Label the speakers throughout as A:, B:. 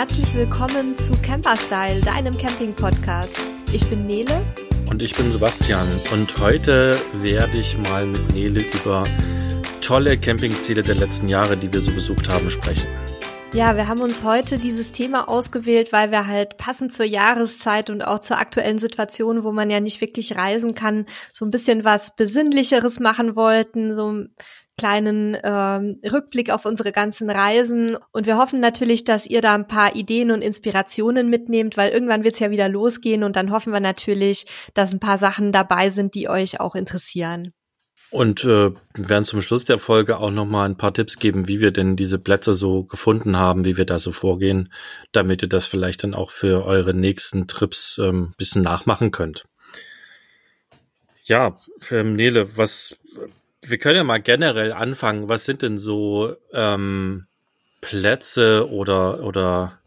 A: herzlich willkommen zu Camperstyle, deinem Camping-Podcast. Ich bin Nele.
B: Und ich bin Sebastian. Und heute werde ich mal mit Nele über tolle Campingziele der letzten Jahre, die wir so besucht haben, sprechen.
A: Ja, wir haben uns heute dieses Thema ausgewählt, weil wir halt passend zur Jahreszeit und auch zur aktuellen Situation, wo man ja nicht wirklich reisen kann, so ein bisschen was Besinnlicheres machen wollten, so kleinen ähm, Rückblick auf unsere ganzen Reisen. Und wir hoffen natürlich, dass ihr da ein paar Ideen und Inspirationen mitnehmt, weil irgendwann wird es ja wieder losgehen und dann hoffen wir natürlich, dass ein paar Sachen dabei sind, die euch auch interessieren.
B: Und äh, wir werden zum Schluss der Folge auch nochmal ein paar Tipps geben, wie wir denn diese Plätze so gefunden haben, wie wir da so vorgehen, damit ihr das vielleicht dann auch für eure nächsten Trips ähm, bisschen nachmachen könnt. Ja, ähm, Nele, was wir können ja mal generell anfangen. Was sind denn so ähm, Plätze oder oder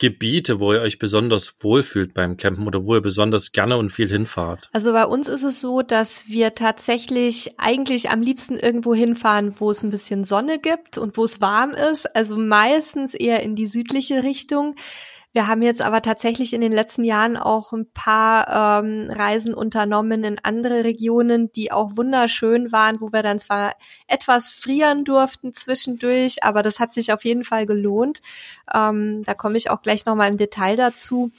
B: Gebiete, wo ihr euch besonders wohlfühlt beim Campen oder wo ihr besonders gerne und viel hinfahrt?
A: Also bei uns ist es so, dass wir tatsächlich eigentlich am liebsten irgendwo hinfahren, wo es ein bisschen Sonne gibt und wo es warm ist. Also meistens eher in die südliche Richtung. Wir haben jetzt aber tatsächlich in den letzten Jahren auch ein paar ähm, Reisen unternommen in andere Regionen, die auch wunderschön waren, wo wir dann zwar etwas frieren durften zwischendurch, aber das hat sich auf jeden Fall gelohnt. Ähm, da komme ich auch gleich nochmal im Detail dazu.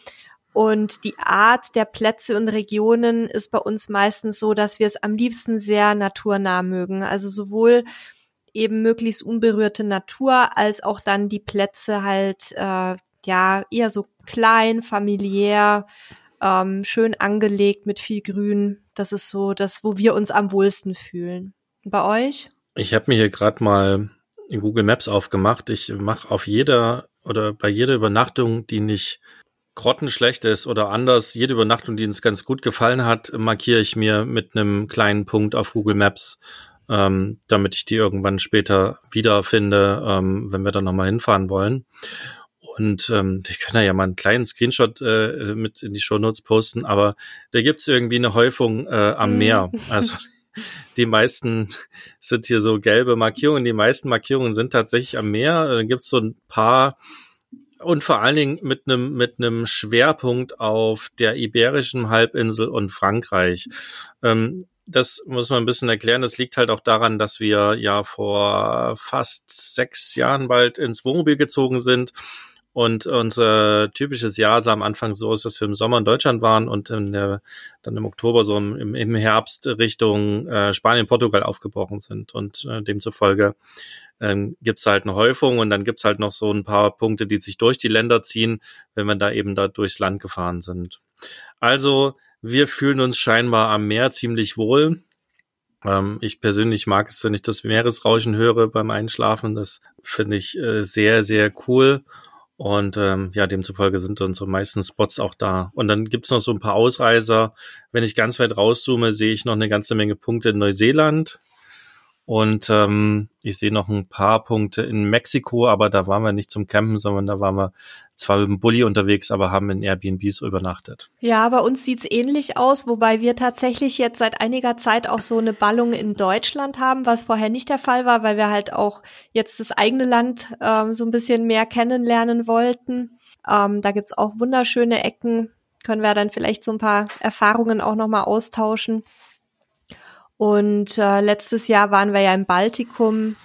A: Und die Art der Plätze und Regionen ist bei uns meistens so, dass wir es am liebsten sehr naturnah mögen. Also sowohl eben möglichst unberührte Natur als auch dann die Plätze halt äh, ja eher so klein, familiär, ähm, schön angelegt mit viel Grün. Das ist so das, wo wir uns am wohlsten fühlen. Bei euch?
B: Ich habe mir hier gerade mal Google Maps aufgemacht. Ich mache auf jeder oder bei jeder Übernachtung, die nicht grottenschlecht ist oder anders, jede Übernachtung, die uns ganz gut gefallen hat, markiere ich mir mit einem kleinen Punkt auf Google Maps, ähm, damit ich die irgendwann später wiederfinde, ähm, wenn wir dann nochmal hinfahren wollen. Und ähm, wir können ja mal einen kleinen Screenshot äh, mit in die Show Notes posten, aber da gibt's irgendwie eine Häufung äh, am Meer. Mhm. Also die meisten sind hier so gelbe Markierungen. Die meisten Markierungen sind tatsächlich am Meer. Dann gibt's so ein paar und vor allen Dingen mit einem mit einem Schwerpunkt auf der iberischen Halbinsel und Frankreich. Ähm, das muss man ein bisschen erklären. Das liegt halt auch daran, dass wir ja vor fast sechs Jahren bald ins Wohnmobil gezogen sind und unser typisches Jahr sah am Anfang so aus, dass wir im Sommer in Deutschland waren und in der, dann im Oktober so im, im Herbst Richtung äh, Spanien, Portugal aufgebrochen sind. Und äh, demzufolge ähm, gibt halt eine Häufung und dann gibt's halt noch so ein paar Punkte, die sich durch die Länder ziehen, wenn wir da eben da durchs Land gefahren sind. Also wir fühlen uns scheinbar am Meer ziemlich wohl. Ähm, ich persönlich mag es, wenn ich das Meeresrauschen höre beim Einschlafen. Das finde ich äh, sehr, sehr cool. Und ähm, ja, demzufolge sind so meisten Spots auch da. Und dann gibt's noch so ein paar Ausreißer. Wenn ich ganz weit rauszoome, sehe ich noch eine ganze Menge Punkte in Neuseeland. Und ähm, ich sehe noch ein paar Punkte in Mexiko, aber da waren wir nicht zum Campen, sondern da waren wir zwar mit dem Bulli unterwegs, aber haben in Airbnbs übernachtet.
A: Ja, bei uns sieht's ähnlich aus, wobei wir tatsächlich jetzt seit einiger Zeit auch so eine Ballung in Deutschland haben, was vorher nicht der Fall war, weil wir halt auch jetzt das eigene Land ähm, so ein bisschen mehr kennenlernen wollten. Ähm, da gibt's auch wunderschöne Ecken, können wir dann vielleicht so ein paar Erfahrungen auch nochmal austauschen. Und äh, letztes Jahr waren wir ja im Baltikum.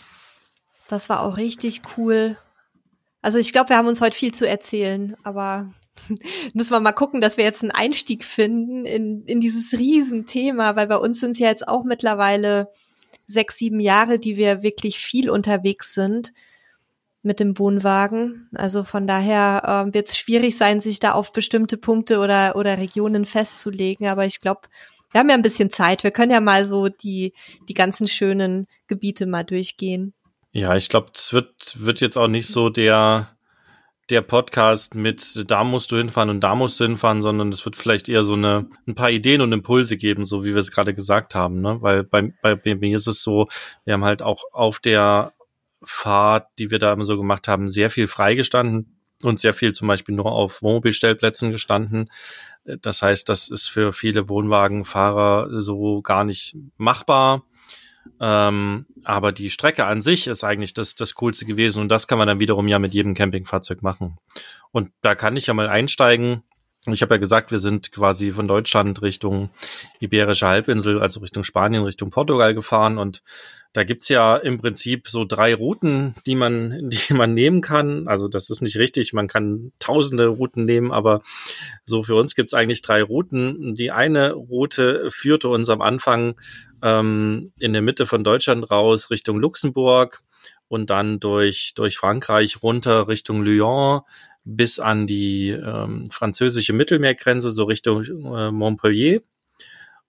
A: Das war auch richtig cool. Also ich glaube, wir haben uns heute viel zu erzählen, aber müssen wir mal gucken, dass wir jetzt einen Einstieg finden in, in dieses Riesenthema, weil bei uns sind es ja jetzt auch mittlerweile sechs, sieben Jahre, die wir wirklich viel unterwegs sind mit dem Wohnwagen. Also von daher äh, wird es schwierig sein, sich da auf bestimmte Punkte oder, oder Regionen festzulegen. Aber ich glaube, wir haben ja ein bisschen Zeit. Wir können ja mal so die, die ganzen schönen Gebiete mal durchgehen.
B: Ja, ich glaube, es wird, wird jetzt auch nicht so der, der Podcast mit da musst du hinfahren und da musst du hinfahren, sondern es wird vielleicht eher so eine, ein paar Ideen und Impulse geben, so wie wir es gerade gesagt haben, ne? Weil bei, bei, bei mir ist es so, wir haben halt auch auf der Fahrt, die wir da immer so gemacht haben, sehr viel freigestanden und sehr viel zum Beispiel nur auf Wohnmobilstellplätzen gestanden. Das heißt, das ist für viele Wohnwagenfahrer so gar nicht machbar. Ähm, aber die Strecke an sich ist eigentlich das, das Coolste gewesen und das kann man dann wiederum ja mit jedem Campingfahrzeug machen. Und da kann ich ja mal einsteigen. Ich habe ja gesagt, wir sind quasi von Deutschland Richtung Iberische Halbinsel, also Richtung Spanien, Richtung Portugal gefahren und da gibt's ja im Prinzip so drei Routen, die man, die man nehmen kann. Also das ist nicht richtig, man kann tausende Routen nehmen, aber so für uns gibt's eigentlich drei Routen. Die eine Route führte uns am Anfang ähm, in der Mitte von Deutschland raus Richtung Luxemburg und dann durch, durch Frankreich runter Richtung Lyon bis an die ähm, französische Mittelmeergrenze, so Richtung äh, Montpellier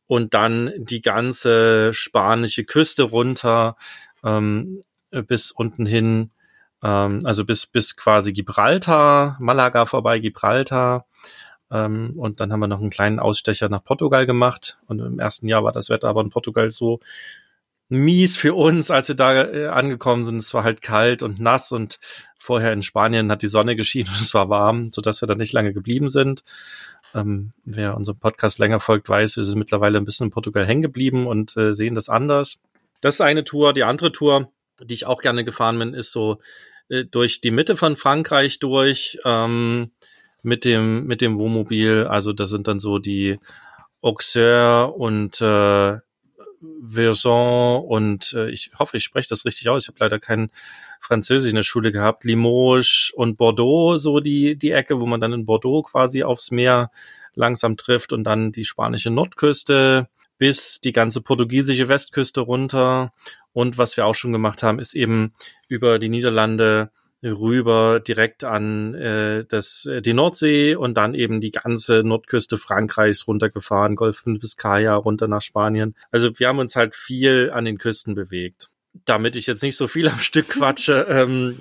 B: und dann die ganze spanische Küste runter ähm, bis unten hin, ähm, also bis bis quasi Gibraltar, Malaga vorbei, Gibraltar. Ähm, und dann haben wir noch einen kleinen Ausstecher nach Portugal gemacht. Und im ersten Jahr war das Wetter aber in Portugal so mies für uns, als wir da äh, angekommen sind. Es war halt kalt und nass und vorher in Spanien hat die Sonne geschienen und es war warm, so dass wir da nicht lange geblieben sind. Ähm, wer unserem Podcast länger folgt, weiß, wir sind mittlerweile ein bisschen in Portugal hängen geblieben und äh, sehen das anders. Das ist eine Tour. Die andere Tour, die ich auch gerne gefahren bin, ist so äh, durch die Mitte von Frankreich durch ähm, mit dem mit dem Wohnmobil. Also das sind dann so die Auxerre und äh, Verson und äh, ich hoffe, ich spreche das richtig aus. Ich habe leider kein Französisch in der Schule gehabt. Limoges und Bordeaux, so die, die Ecke, wo man dann in Bordeaux quasi aufs Meer langsam trifft und dann die spanische Nordküste bis die ganze portugiesische Westküste runter. Und was wir auch schon gemacht haben, ist eben über die Niederlande rüber direkt an äh, das, äh, die Nordsee und dann eben die ganze Nordküste Frankreichs runtergefahren, Golf von Biscaya runter nach Spanien. Also wir haben uns halt viel an den Küsten bewegt. Damit ich jetzt nicht so viel am Stück quatsche, ähm,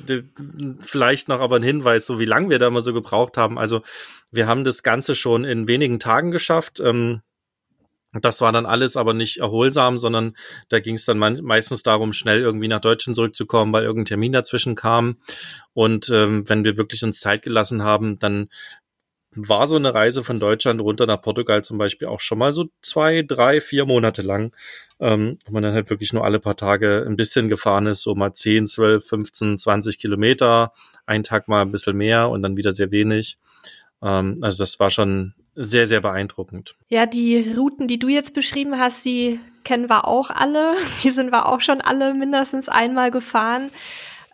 B: vielleicht noch aber ein Hinweis, so wie lange wir da mal so gebraucht haben. Also wir haben das Ganze schon in wenigen Tagen geschafft. Ähm, das war dann alles aber nicht erholsam, sondern da ging es dann meistens darum, schnell irgendwie nach Deutschland zurückzukommen, weil irgendein Termin dazwischen kam. Und ähm, wenn wir wirklich uns Zeit gelassen haben, dann war so eine Reise von Deutschland runter nach Portugal zum Beispiel auch schon mal so zwei, drei, vier Monate lang, ähm, wo man dann halt wirklich nur alle paar Tage ein bisschen gefahren ist, so mal 10, 12, 15, 20 Kilometer, ein Tag mal ein bisschen mehr und dann wieder sehr wenig. Ähm, also das war schon sehr, sehr beeindruckend.
A: Ja, die Routen, die du jetzt beschrieben hast, die kennen wir auch alle. Die sind wir auch schon alle mindestens einmal gefahren.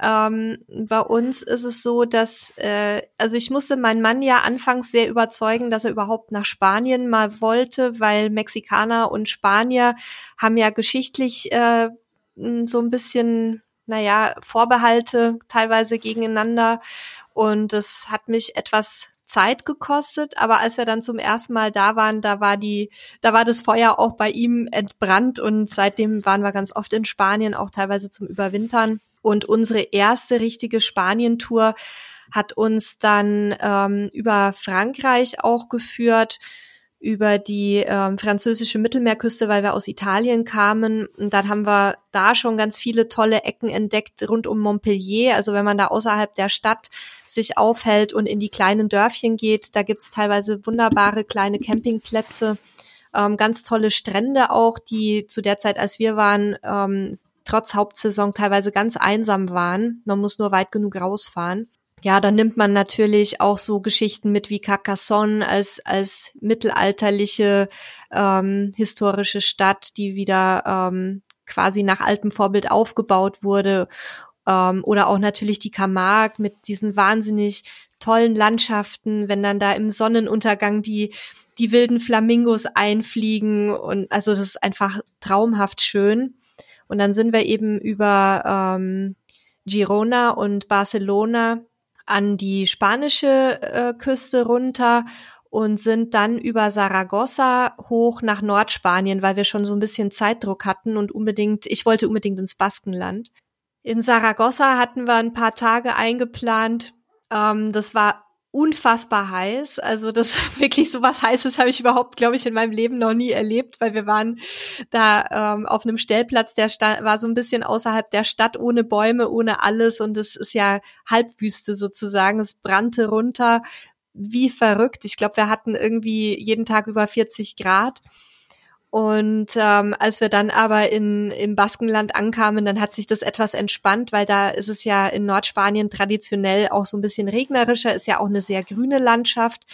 A: Ähm, bei uns ist es so, dass, äh, also ich musste meinen Mann ja anfangs sehr überzeugen, dass er überhaupt nach Spanien mal wollte, weil Mexikaner und Spanier haben ja geschichtlich äh, so ein bisschen, naja, Vorbehalte teilweise gegeneinander. Und das hat mich etwas Zeit gekostet, aber als wir dann zum ersten Mal da waren, da war die, da war das Feuer auch bei ihm entbrannt und seitdem waren wir ganz oft in Spanien, auch teilweise zum Überwintern. Und unsere erste richtige Spanien-Tour hat uns dann ähm, über Frankreich auch geführt über die ähm, französische Mittelmeerküste, weil wir aus Italien kamen. Und dann haben wir da schon ganz viele tolle Ecken entdeckt rund um Montpellier. Also wenn man da außerhalb der Stadt sich aufhält und in die kleinen Dörfchen geht, da gibt's teilweise wunderbare kleine Campingplätze, ähm, ganz tolle Strände auch, die zu der Zeit, als wir waren, ähm, trotz Hauptsaison teilweise ganz einsam waren. Man muss nur weit genug rausfahren ja, dann nimmt man natürlich auch so Geschichten mit wie Carcassonne als, als mittelalterliche ähm, historische Stadt, die wieder ähm, quasi nach altem Vorbild aufgebaut wurde. Ähm, oder auch natürlich die Camargue mit diesen wahnsinnig tollen Landschaften, wenn dann da im Sonnenuntergang die, die wilden Flamingos einfliegen und also das ist einfach traumhaft schön. Und dann sind wir eben über ähm, Girona und Barcelona an die spanische äh, Küste runter und sind dann über Saragossa hoch nach Nordspanien, weil wir schon so ein bisschen Zeitdruck hatten und unbedingt, ich wollte unbedingt ins Baskenland. In Saragossa hatten wir ein paar Tage eingeplant. Ähm, das war unfassbar heiß. Also das wirklich so was Heißes habe ich überhaupt, glaube ich, in meinem Leben noch nie erlebt, weil wir waren da ähm, auf einem Stellplatz, der war so ein bisschen außerhalb der Stadt, ohne Bäume, ohne alles und es ist ja Halbwüste sozusagen. Es brannte runter wie verrückt. Ich glaube, wir hatten irgendwie jeden Tag über 40 Grad. Und ähm, als wir dann aber in, im Baskenland ankamen, dann hat sich das etwas entspannt, weil da ist es ja in Nordspanien traditionell auch so ein bisschen regnerischer, ist ja auch eine sehr grüne Landschaft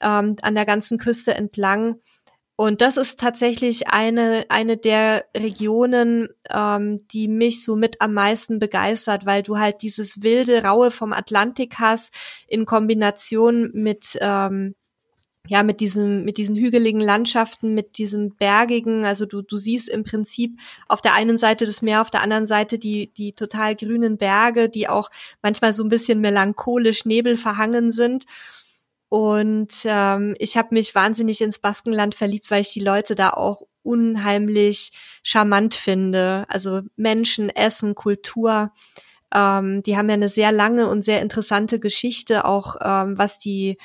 A: ähm, an der ganzen Küste entlang. Und das ist tatsächlich eine, eine der Regionen, ähm, die mich so mit am meisten begeistert, weil du halt dieses wilde, raue vom Atlantik hast in Kombination mit, ähm, ja, mit diesem, mit diesen hügeligen Landschaften, mit diesem bergigen, also du, du siehst im Prinzip auf der einen Seite das Meer, auf der anderen Seite die, die total grünen Berge, die auch manchmal so ein bisschen melancholisch nebelverhangen sind. Und ähm, ich habe mich wahnsinnig ins Baskenland verliebt, weil ich die Leute da auch unheimlich charmant finde. Also Menschen, Essen, Kultur. Ähm, die haben ja eine sehr lange und sehr interessante Geschichte, auch ähm, was die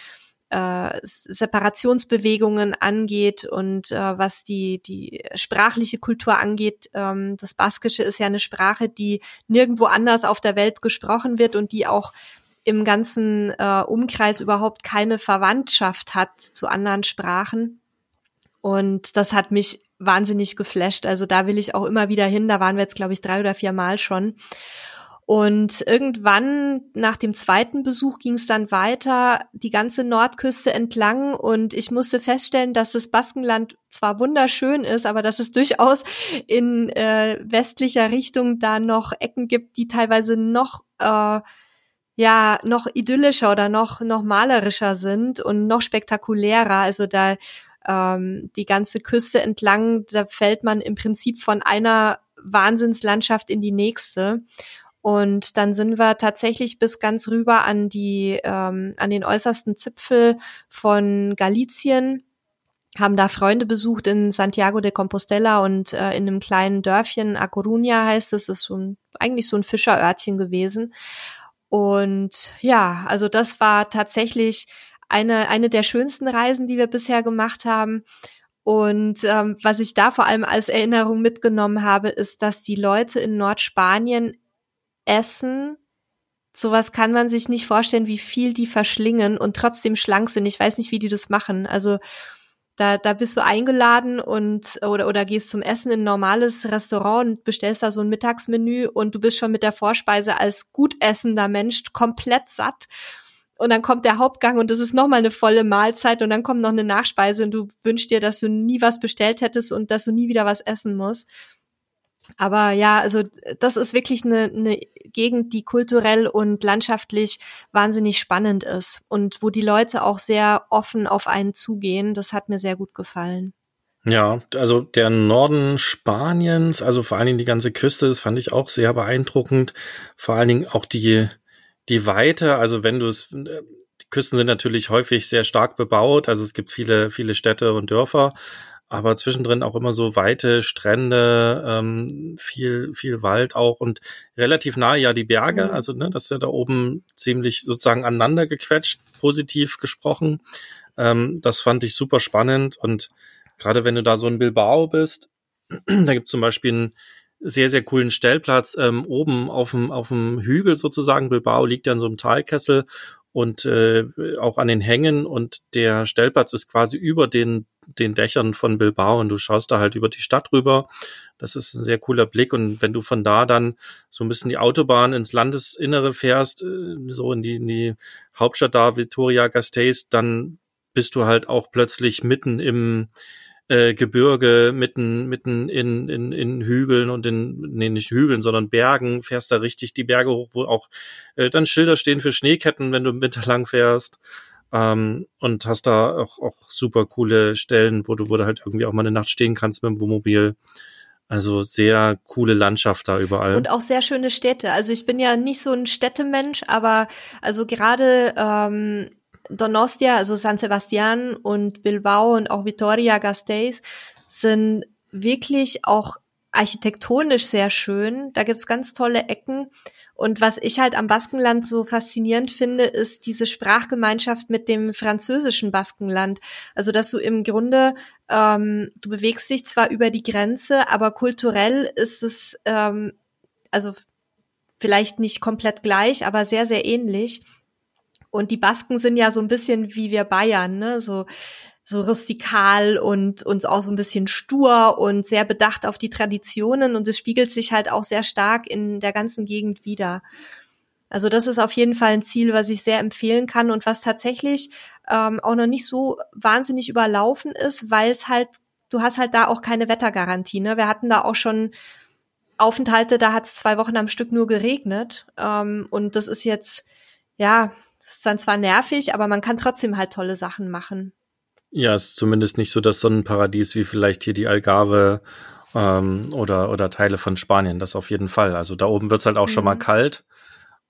A: äh, Separationsbewegungen angeht und äh, was die, die sprachliche Kultur angeht. Ähm, das Baskische ist ja eine Sprache, die nirgendwo anders auf der Welt gesprochen wird und die auch im ganzen äh, Umkreis überhaupt keine Verwandtschaft hat zu anderen Sprachen. Und das hat mich wahnsinnig geflasht. Also da will ich auch immer wieder hin. Da waren wir jetzt, glaube ich, drei oder vier Mal schon. Und irgendwann nach dem zweiten Besuch ging es dann weiter die ganze Nordküste entlang und ich musste feststellen, dass das Baskenland zwar wunderschön ist, aber dass es durchaus in äh, westlicher Richtung da noch Ecken gibt, die teilweise noch äh, ja noch idyllischer oder noch noch malerischer sind und noch spektakulärer. Also da ähm, die ganze Küste entlang, da fällt man im Prinzip von einer Wahnsinnslandschaft in die nächste. Und dann sind wir tatsächlich bis ganz rüber an die ähm, an den äußersten Zipfel von Galizien haben da Freunde besucht in Santiago de Compostela und äh, in einem kleinen Dörfchen, A Coruña heißt es, ist so ein, eigentlich so ein Fischerörtchen gewesen. Und ja, also das war tatsächlich eine, eine der schönsten Reisen, die wir bisher gemacht haben. Und ähm, was ich da vor allem als Erinnerung mitgenommen habe, ist, dass die Leute in Nordspanien essen. Sowas kann man sich nicht vorstellen, wie viel die verschlingen und trotzdem schlank sind. Ich weiß nicht, wie die das machen. Also da, da bist du eingeladen und oder, oder gehst zum Essen in ein normales Restaurant und bestellst da so ein Mittagsmenü und du bist schon mit der Vorspeise als gut essender Mensch komplett satt. Und dann kommt der Hauptgang und das ist nochmal eine volle Mahlzeit und dann kommt noch eine Nachspeise und du wünschst dir, dass du nie was bestellt hättest und dass du nie wieder was essen musst. Aber ja, also das ist wirklich eine, eine Gegend, die kulturell und landschaftlich wahnsinnig spannend ist und wo die Leute auch sehr offen auf einen zugehen. Das hat mir sehr gut gefallen.
B: Ja, also der Norden Spaniens, also vor allen Dingen die ganze Küste, das fand ich auch sehr beeindruckend. Vor allen Dingen auch die, die Weite, also wenn du es, die Küsten sind natürlich häufig sehr stark bebaut, also es gibt viele, viele Städte und Dörfer, aber zwischendrin auch immer so weite Strände, ähm, viel, viel Wald auch und relativ nahe ja die Berge. Mhm. Also, ne, das ist ja da oben ziemlich sozusagen aneinander gequetscht, positiv gesprochen. Ähm, das fand ich super spannend und gerade wenn du da so in Bilbao bist, da gibt zum Beispiel einen sehr, sehr coolen Stellplatz ähm, oben auf dem, auf dem Hügel sozusagen. Bilbao liegt ja in so einem Talkessel und äh, auch an den Hängen und der Stellplatz ist quasi über den den Dächern von Bilbao und du schaust da halt über die Stadt rüber. Das ist ein sehr cooler Blick und wenn du von da dann so ein bisschen die Autobahn ins Landesinnere fährst, äh, so in die, in die Hauptstadt da, Vitoria Gasteiz, dann bist du halt auch plötzlich mitten im äh, Gebirge mitten, mitten in, in, in Hügeln und in, nee, nicht Hügeln, sondern Bergen, fährst da richtig die Berge hoch, wo auch äh, dann Schilder stehen für Schneeketten, wenn du im Winter lang fährst. Ähm, und hast da auch, auch super coole Stellen, wo du, wo du halt irgendwie auch mal eine Nacht stehen kannst mit dem Wohnmobil. Also sehr coole Landschaft da überall.
A: Und auch sehr schöne Städte. Also ich bin ja nicht so ein Städtemensch, aber also gerade ähm, Donostia, also San Sebastian und Bilbao und auch Vitoria Gasteiz sind wirklich auch architektonisch sehr schön. Da gibt's ganz tolle Ecken. Und was ich halt am Baskenland so faszinierend finde, ist diese Sprachgemeinschaft mit dem französischen Baskenland. Also dass du im Grunde, ähm, du bewegst dich zwar über die Grenze, aber kulturell ist es, ähm, also vielleicht nicht komplett gleich, aber sehr, sehr ähnlich. Und die Basken sind ja so ein bisschen wie wir Bayern, ne? So so rustikal und und auch so ein bisschen stur und sehr bedacht auf die Traditionen und es spiegelt sich halt auch sehr stark in der ganzen Gegend wieder. Also das ist auf jeden Fall ein Ziel, was ich sehr empfehlen kann und was tatsächlich ähm, auch noch nicht so wahnsinnig überlaufen ist, weil es halt, du hast halt da auch keine Wettergarantie. Ne? Wir hatten da auch schon Aufenthalte, da hat es zwei Wochen am Stück nur geregnet. Ähm, und das ist jetzt, ja, das ist dann zwar nervig, aber man kann trotzdem halt tolle Sachen machen.
B: Ja, ist zumindest nicht so das Sonnenparadies wie vielleicht hier die Algarve ähm, oder, oder Teile von Spanien. Das auf jeden Fall. Also da oben wird's halt auch mhm. schon mal mhm. kalt.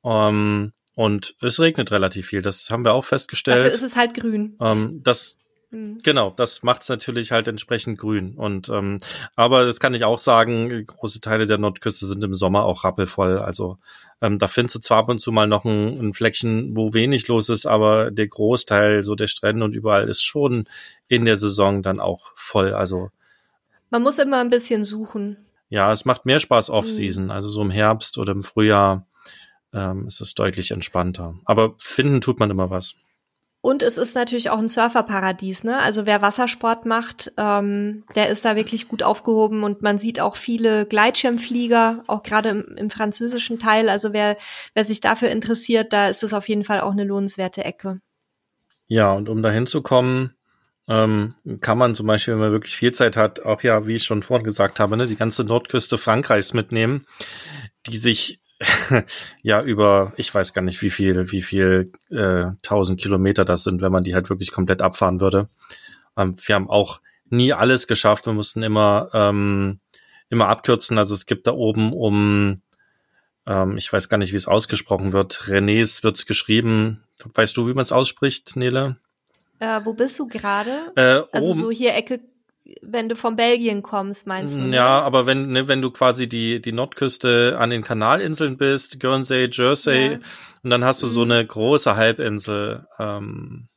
B: Ähm, und es regnet relativ viel. Das haben wir auch festgestellt. Dafür
A: ist es halt grün.
B: Ähm, das mhm. Genau, das macht es natürlich halt entsprechend grün. Und ähm, aber das kann ich auch sagen, große Teile der Nordküste sind im Sommer auch rappelvoll. Also ähm, da findest du zwar ab und zu mal noch ein, ein Fleckchen, wo wenig los ist, aber der Großteil so der Strände und überall ist schon in der Saison dann auch voll. Also
A: man muss immer ein bisschen suchen.
B: Ja, es macht mehr Spaß Off-Season, mhm. also so im Herbst oder im Frühjahr ähm, ist es deutlich entspannter. Aber finden tut man immer was.
A: Und es ist natürlich auch ein Surferparadies, ne? Also wer Wassersport macht, ähm, der ist da wirklich gut aufgehoben und man sieht auch viele Gleitschirmflieger, auch gerade im, im, französischen Teil. Also wer, wer sich dafür interessiert, da ist es auf jeden Fall auch eine lohnenswerte Ecke.
B: Ja, und um da hinzukommen, ähm, kann man zum Beispiel, wenn man wirklich viel Zeit hat, auch ja, wie ich schon vorhin gesagt habe, ne, die ganze Nordküste Frankreichs mitnehmen, die sich ja über, ich weiß gar nicht, wie viel, wie viel äh, tausend Kilometer das sind, wenn man die halt wirklich komplett abfahren würde. Ähm, wir haben auch nie alles geschafft. Wir mussten immer ähm, immer abkürzen. Also es gibt da oben um, ähm, ich weiß gar nicht, wie es ausgesprochen wird. Renés wird's geschrieben. Weißt du, wie man es ausspricht, Nele?
A: Äh, wo bist du gerade? Äh, also oben, so hier Ecke wenn du von Belgien kommst, meinst du?
B: Ne? Ja, aber wenn, ne, wenn du quasi die, die Nordküste an den Kanalinseln bist, Guernsey, Jersey, ja. und dann hast du mhm. so eine große Halbinsel, ähm,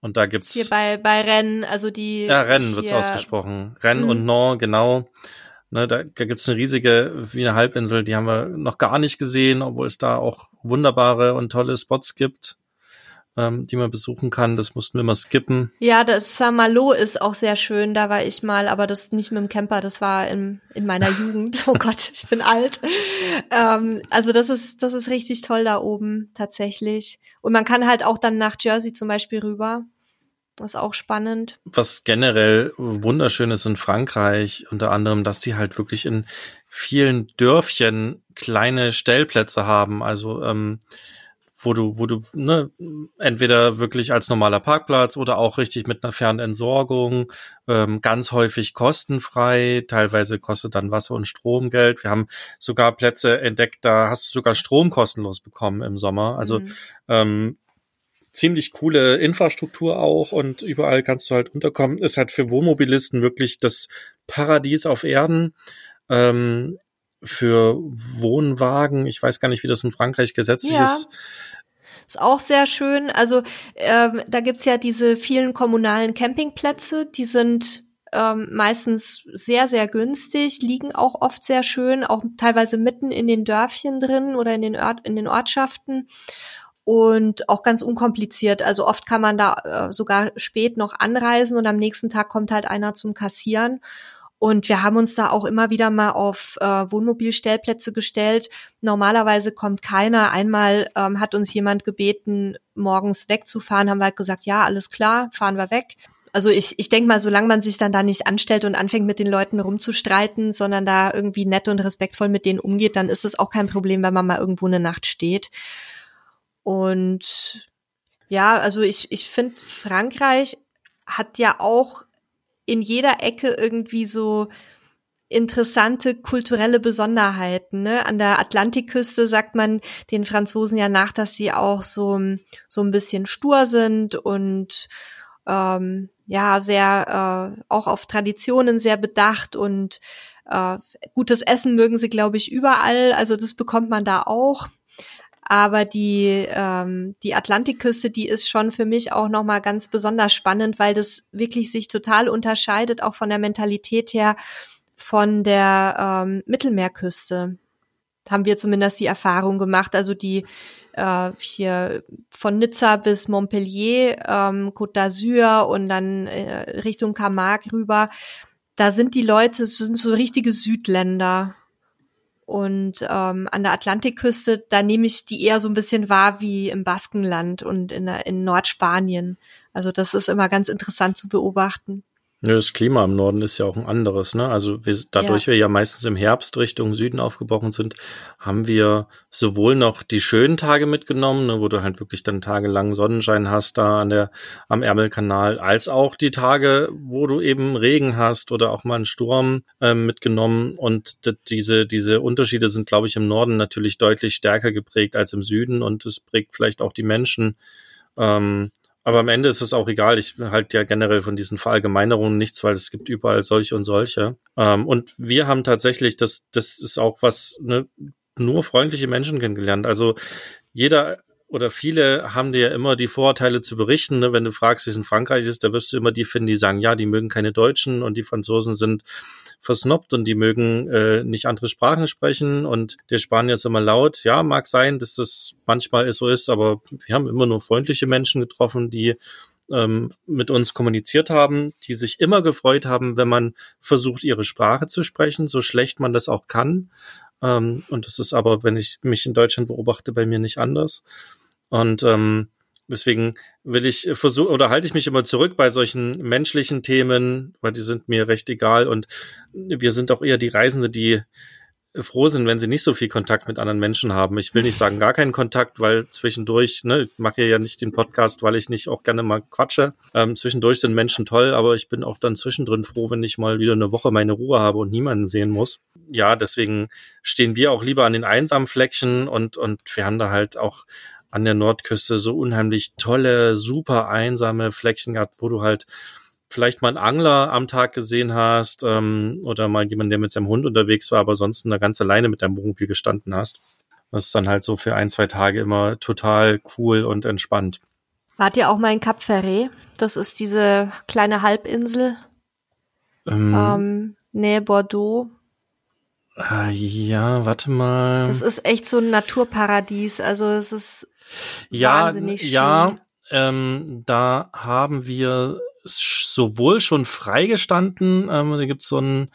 B: und da gibt's.
A: Hier bei, bei Rennes, also die.
B: Ja, Rennes wird's ausgesprochen. Rennes mhm. und Nord, genau. Ne, da, da gibt's eine riesige, wie eine Halbinsel, die haben wir noch gar nicht gesehen, obwohl es da auch wunderbare und tolle Spots gibt ähm, die man besuchen kann. Das mussten wir mal skippen.
A: Ja, das Saint-Malo ist auch sehr schön. Da war ich mal, aber das nicht mit dem Camper. Das war in, in meiner Jugend. Oh Gott, ich bin alt. Ähm, also das ist, das ist richtig toll da oben tatsächlich. Und man kann halt auch dann nach Jersey zum Beispiel rüber. Das ist auch spannend.
B: Was generell wunderschön ist in Frankreich, unter anderem, dass die halt wirklich in vielen Dörfchen kleine Stellplätze haben. Also ähm, wo du, wo du ne, entweder wirklich als normaler Parkplatz oder auch richtig mit einer Fernentsorgung, ähm, ganz häufig kostenfrei, teilweise kostet dann Wasser und Strom Geld. Wir haben sogar Plätze entdeckt, da hast du sogar Strom kostenlos bekommen im Sommer. Also mhm. ähm, ziemlich coole Infrastruktur auch und überall kannst du halt unterkommen. Ist halt für Wohnmobilisten wirklich das Paradies auf Erden. Ähm, für Wohnwagen. Ich weiß gar nicht, wie das in Frankreich gesetzlich ja. ist.
A: Ist auch sehr schön. Also ähm, da gibt's ja diese vielen kommunalen Campingplätze, die sind ähm, meistens sehr, sehr günstig, liegen auch oft sehr schön, auch teilweise mitten in den Dörfchen drin oder in den, Ort, in den Ortschaften und auch ganz unkompliziert. Also oft kann man da äh, sogar spät noch anreisen und am nächsten Tag kommt halt einer zum Kassieren und wir haben uns da auch immer wieder mal auf äh, Wohnmobilstellplätze gestellt. Normalerweise kommt keiner. Einmal ähm, hat uns jemand gebeten, morgens wegzufahren, haben wir halt gesagt, ja, alles klar, fahren wir weg. Also ich, ich denke mal, solange man sich dann da nicht anstellt und anfängt mit den Leuten rumzustreiten, sondern da irgendwie nett und respektvoll mit denen umgeht, dann ist es auch kein Problem, wenn man mal irgendwo eine Nacht steht. Und ja, also ich, ich finde, Frankreich hat ja auch in jeder Ecke irgendwie so interessante kulturelle Besonderheiten. Ne? An der Atlantikküste sagt man den Franzosen ja nach, dass sie auch so, so ein bisschen stur sind und ähm, ja, sehr äh, auch auf Traditionen sehr bedacht und äh, gutes Essen mögen sie, glaube ich, überall. Also das bekommt man da auch. Aber die, ähm, die Atlantikküste, die ist schon für mich auch nochmal ganz besonders spannend, weil das wirklich sich total unterscheidet, auch von der Mentalität her von der ähm, Mittelmeerküste. Haben wir zumindest die Erfahrung gemacht. Also die äh, hier von Nizza bis Montpellier, ähm, Côte d'Azur und dann äh, Richtung Camargue rüber. Da sind die Leute, sind so richtige Südländer. Und ähm, an der Atlantikküste, da nehme ich die eher so ein bisschen wahr wie im Baskenland und in, in Nordspanien. Also das ist immer ganz interessant zu beobachten.
B: Ja, das Klima im Norden ist ja auch ein anderes, ne? Also wir, dadurch ja. wir ja meistens im Herbst Richtung Süden aufgebrochen sind, haben wir sowohl noch die schönen Tage mitgenommen, ne, wo du halt wirklich dann tagelang Sonnenschein hast da an der am Ärmelkanal, als auch die Tage, wo du eben Regen hast oder auch mal einen Sturm äh, mitgenommen. Und diese diese Unterschiede sind, glaube ich, im Norden natürlich deutlich stärker geprägt als im Süden und es prägt vielleicht auch die Menschen. Ähm, aber am Ende ist es auch egal. Ich halte ja generell von diesen Verallgemeinerungen nichts, weil es gibt überall solche und solche. Ähm, und wir haben tatsächlich, das, das ist auch was, ne, nur freundliche Menschen kennengelernt. Also jeder oder viele haben dir ja immer die Vorurteile zu berichten. Ne? Wenn du fragst, wie es in Frankreich ist, da wirst du immer die finden, die sagen, ja, die mögen keine Deutschen und die Franzosen sind versnobbt und die mögen äh, nicht andere Sprachen sprechen und der Spanier ist immer laut. Ja, mag sein, dass das manchmal so ist, aber wir haben immer nur freundliche Menschen getroffen, die ähm, mit uns kommuniziert haben, die sich immer gefreut haben, wenn man versucht, ihre Sprache zu sprechen, so schlecht man das auch kann. Ähm, und das ist aber, wenn ich mich in Deutschland beobachte, bei mir nicht anders. Und ähm, Deswegen will ich versuchen oder halte ich mich immer zurück bei solchen menschlichen Themen, weil die sind mir recht egal und wir sind auch eher die Reisende, die froh sind, wenn sie nicht so viel Kontakt mit anderen Menschen haben. Ich will nicht sagen gar keinen Kontakt, weil zwischendurch, ne, ich mache ja nicht den Podcast, weil ich nicht auch gerne mal quatsche. Ähm, zwischendurch sind Menschen toll, aber ich bin auch dann zwischendrin froh, wenn ich mal wieder eine Woche meine Ruhe habe und niemanden sehen muss. Ja, deswegen stehen wir auch lieber an den einsamen Fleckchen und, und wir haben da halt auch an der Nordküste so unheimlich tolle, super einsame Fleckchen gehabt, wo du halt vielleicht mal einen Angler am Tag gesehen hast ähm, oder mal jemand, der mit seinem Hund unterwegs war, aber sonst da ganz alleine mit deinem Wohnmobil gestanden hast. Das ist dann halt so für ein, zwei Tage immer total cool und entspannt.
A: Wart ihr auch mal in Cap Ferret? Das ist diese kleine Halbinsel ähm, ähm, nähe Bordeaux.
B: Äh, ja, warte mal.
A: Das ist echt so ein Naturparadies. Also es ist ja, wahnsinnig schön.
B: Ja, ähm, da haben wir sowohl schon freigestanden, ähm, da gibt's so ein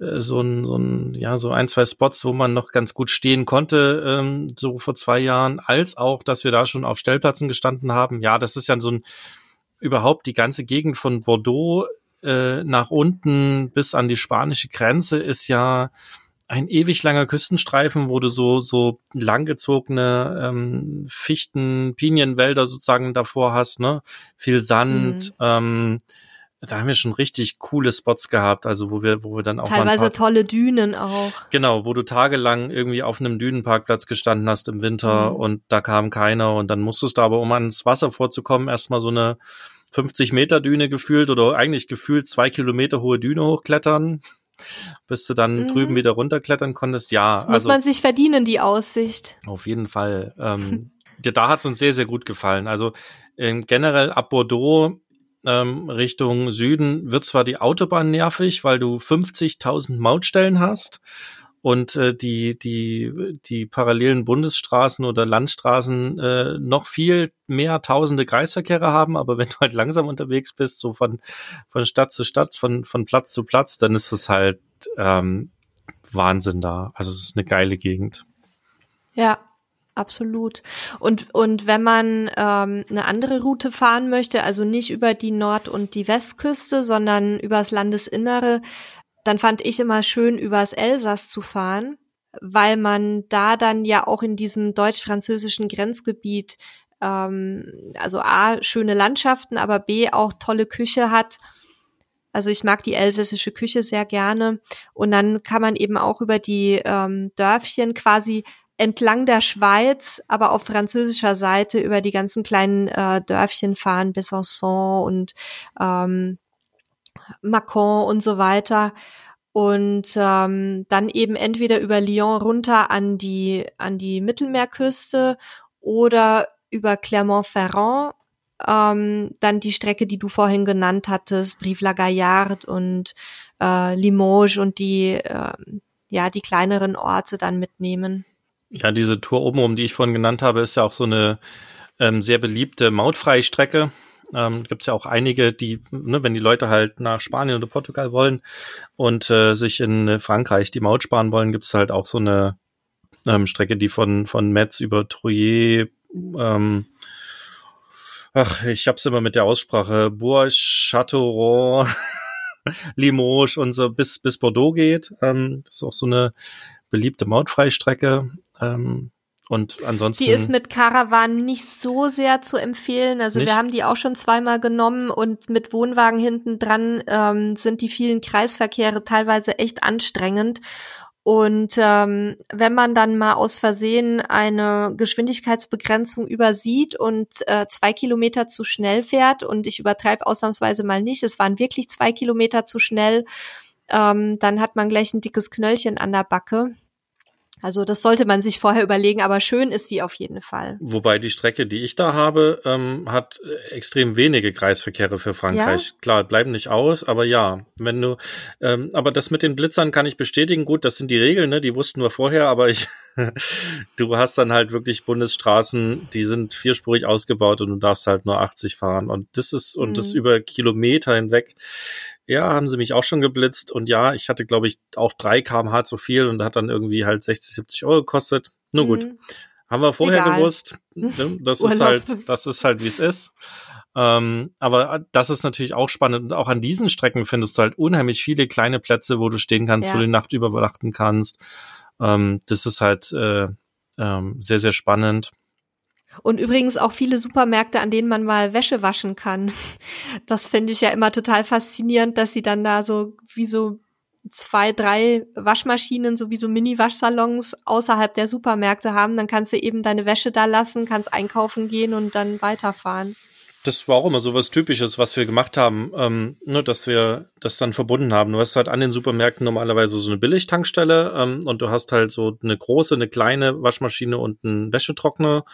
B: äh, so ein, so ein, ja, so ein, zwei Spots, wo man noch ganz gut stehen konnte, ähm, so vor zwei Jahren, als auch, dass wir da schon auf Stellplätzen gestanden haben. Ja, das ist ja so ein, überhaupt die ganze Gegend von Bordeaux äh, nach unten bis an die spanische Grenze ist ja ein ewig langer Küstenstreifen, wo du so so langgezogene ähm, Fichten, Pinienwälder sozusagen davor hast, ne? Viel Sand. Mhm. Ähm, da haben wir schon richtig coole Spots gehabt, also wo wir, wo wir dann auch
A: teilweise tolle Dünen auch.
B: Genau, wo du tagelang irgendwie auf einem Dünenparkplatz gestanden hast im Winter mhm. und da kam keiner und dann musstest du aber, um ans Wasser vorzukommen, erstmal so eine 50 Meter Düne gefühlt oder eigentlich gefühlt zwei Kilometer hohe Düne hochklettern bis du dann mhm. drüben wieder runterklettern konntest. Ja,
A: das muss also, man sich verdienen, die Aussicht.
B: Auf jeden Fall. Ähm, da hat es uns sehr, sehr gut gefallen. Also ähm, generell ab Bordeaux ähm, Richtung Süden wird zwar die Autobahn nervig, weil du 50.000 Mautstellen hast und äh, die die die parallelen Bundesstraßen oder Landstraßen äh, noch viel mehr tausende Kreisverkehre haben, aber wenn du halt langsam unterwegs bist, so von von Stadt zu Stadt, von von Platz zu Platz, dann ist es halt ähm, Wahnsinn da. Also es ist eine geile Gegend.
A: Ja, absolut. Und und wenn man ähm, eine andere Route fahren möchte, also nicht über die Nord- und die Westküste, sondern übers Landesinnere, dann fand ich immer schön, übers Elsass zu fahren, weil man da dann ja auch in diesem deutsch-französischen Grenzgebiet ähm, also A, schöne Landschaften, aber B, auch tolle Küche hat. Also ich mag die elsässische Küche sehr gerne. Und dann kann man eben auch über die ähm, Dörfchen quasi entlang der Schweiz, aber auf französischer Seite über die ganzen kleinen äh, Dörfchen fahren, Besançon und ähm, Macon und so weiter. Und ähm, dann eben entweder über Lyon runter an die, an die Mittelmeerküste oder über Clermont-Ferrand, ähm, dann die Strecke, die du vorhin genannt hattest, Brive-la-Gaillarde und äh, Limoges und die, äh, ja, die kleineren Orte dann mitnehmen.
B: Ja, diese Tour oben um, die ich vorhin genannt habe, ist ja auch so eine ähm, sehr beliebte mautfreie Strecke. Ähm, Gibt es ja auch einige, die, ne, wenn die Leute halt nach Spanien oder Portugal wollen und äh, sich in Frankreich die Maut sparen wollen, gibt es halt auch so eine ähm, Strecke, die von, von Metz über Troyes, ähm, ach, ich hab's immer mit der Aussprache, Bourges, Châteauroux, Limoges und so bis, bis Bordeaux geht. Ähm, das ist auch so eine beliebte Mautfreistrecke. Ähm, und ansonsten.
A: Die ist mit Caravan nicht so sehr zu empfehlen. Also nicht? wir haben die auch schon zweimal genommen und mit Wohnwagen hinten dran ähm, sind die vielen Kreisverkehre teilweise echt anstrengend. Und ähm, wenn man dann mal aus Versehen eine Geschwindigkeitsbegrenzung übersieht und äh, zwei Kilometer zu schnell fährt, und ich übertreibe ausnahmsweise mal nicht, es waren wirklich zwei Kilometer zu schnell, ähm, dann hat man gleich ein dickes Knöllchen an der Backe. Also das sollte man sich vorher überlegen, aber schön ist die auf jeden Fall.
B: Wobei die Strecke, die ich da habe, ähm, hat äh, extrem wenige Kreisverkehre für Frankreich. Ja? Klar, bleiben nicht aus, aber ja, wenn du, ähm, aber das mit den Blitzern kann ich bestätigen. Gut, das sind die Regeln, ne? Die wussten wir vorher, aber ich, du hast dann halt wirklich Bundesstraßen, die sind vierspurig ausgebaut und du darfst halt nur 80 fahren und das ist und mhm. das über Kilometer hinweg ja, haben sie mich auch schon geblitzt und ja, ich hatte, glaube ich, auch drei kmh zu viel und hat dann irgendwie halt 60, 70 Euro gekostet. Nur gut. Mhm. Haben wir vorher Egal. gewusst. Ne? Das ist halt, das ist halt, wie es ist. Ähm, aber das ist natürlich auch spannend. Und auch an diesen Strecken findest du halt unheimlich viele kleine Plätze, wo du stehen kannst, ja. wo du die Nacht übernachten kannst. Ähm, das ist halt äh, ähm, sehr, sehr spannend.
A: Und übrigens auch viele Supermärkte, an denen man mal Wäsche waschen kann. Das finde ich ja immer total faszinierend, dass sie dann da so wie so zwei, drei Waschmaschinen, so wie so Mini-Waschsalons außerhalb der Supermärkte haben. Dann kannst du eben deine Wäsche da lassen, kannst einkaufen gehen und dann weiterfahren.
B: Das war auch immer so was Typisches, was wir gemacht haben, ähm, nur dass wir das dann verbunden haben. Du hast halt an den Supermärkten normalerweise so eine Billigtankstelle ähm, und du hast halt so eine große, eine kleine Waschmaschine und einen Wäschetrockner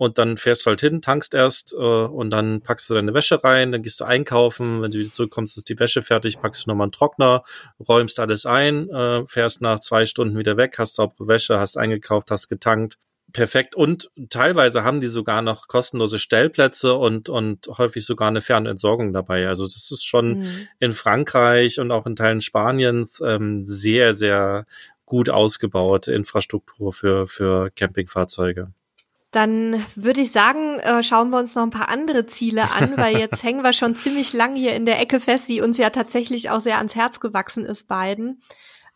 B: und dann fährst du halt hin, tankst erst äh, und dann packst du deine Wäsche rein, dann gehst du einkaufen, wenn du wieder zurückkommst, ist die Wäsche fertig, packst du nochmal einen Trockner, räumst alles ein, äh, fährst nach zwei Stunden wieder weg, hast saubere Wäsche, hast eingekauft, hast getankt. Perfekt. Und teilweise haben die sogar noch kostenlose Stellplätze und, und häufig sogar eine Fernentsorgung dabei. Also das ist schon mhm. in Frankreich und auch in Teilen Spaniens ähm, sehr, sehr gut ausgebaute Infrastruktur für, für Campingfahrzeuge.
A: Dann würde ich sagen, äh, schauen wir uns noch ein paar andere Ziele an, weil jetzt hängen wir schon ziemlich lang hier in der Ecke fest, die uns ja tatsächlich auch sehr ans Herz gewachsen ist, beiden.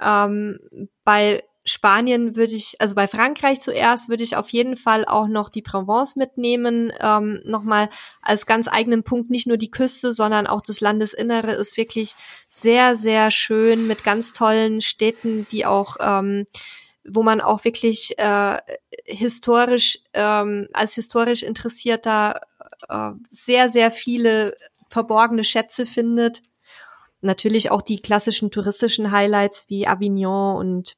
A: Ähm, bei Spanien würde ich, also bei Frankreich zuerst würde ich auf jeden Fall auch noch die Provence mitnehmen. Ähm, Nochmal als ganz eigenen Punkt, nicht nur die Küste, sondern auch das Landesinnere ist wirklich sehr, sehr schön mit ganz tollen Städten, die auch ähm, wo man auch wirklich äh, historisch, ähm, als historisch Interessierter äh, sehr, sehr viele verborgene Schätze findet. Natürlich auch die klassischen touristischen Highlights wie Avignon und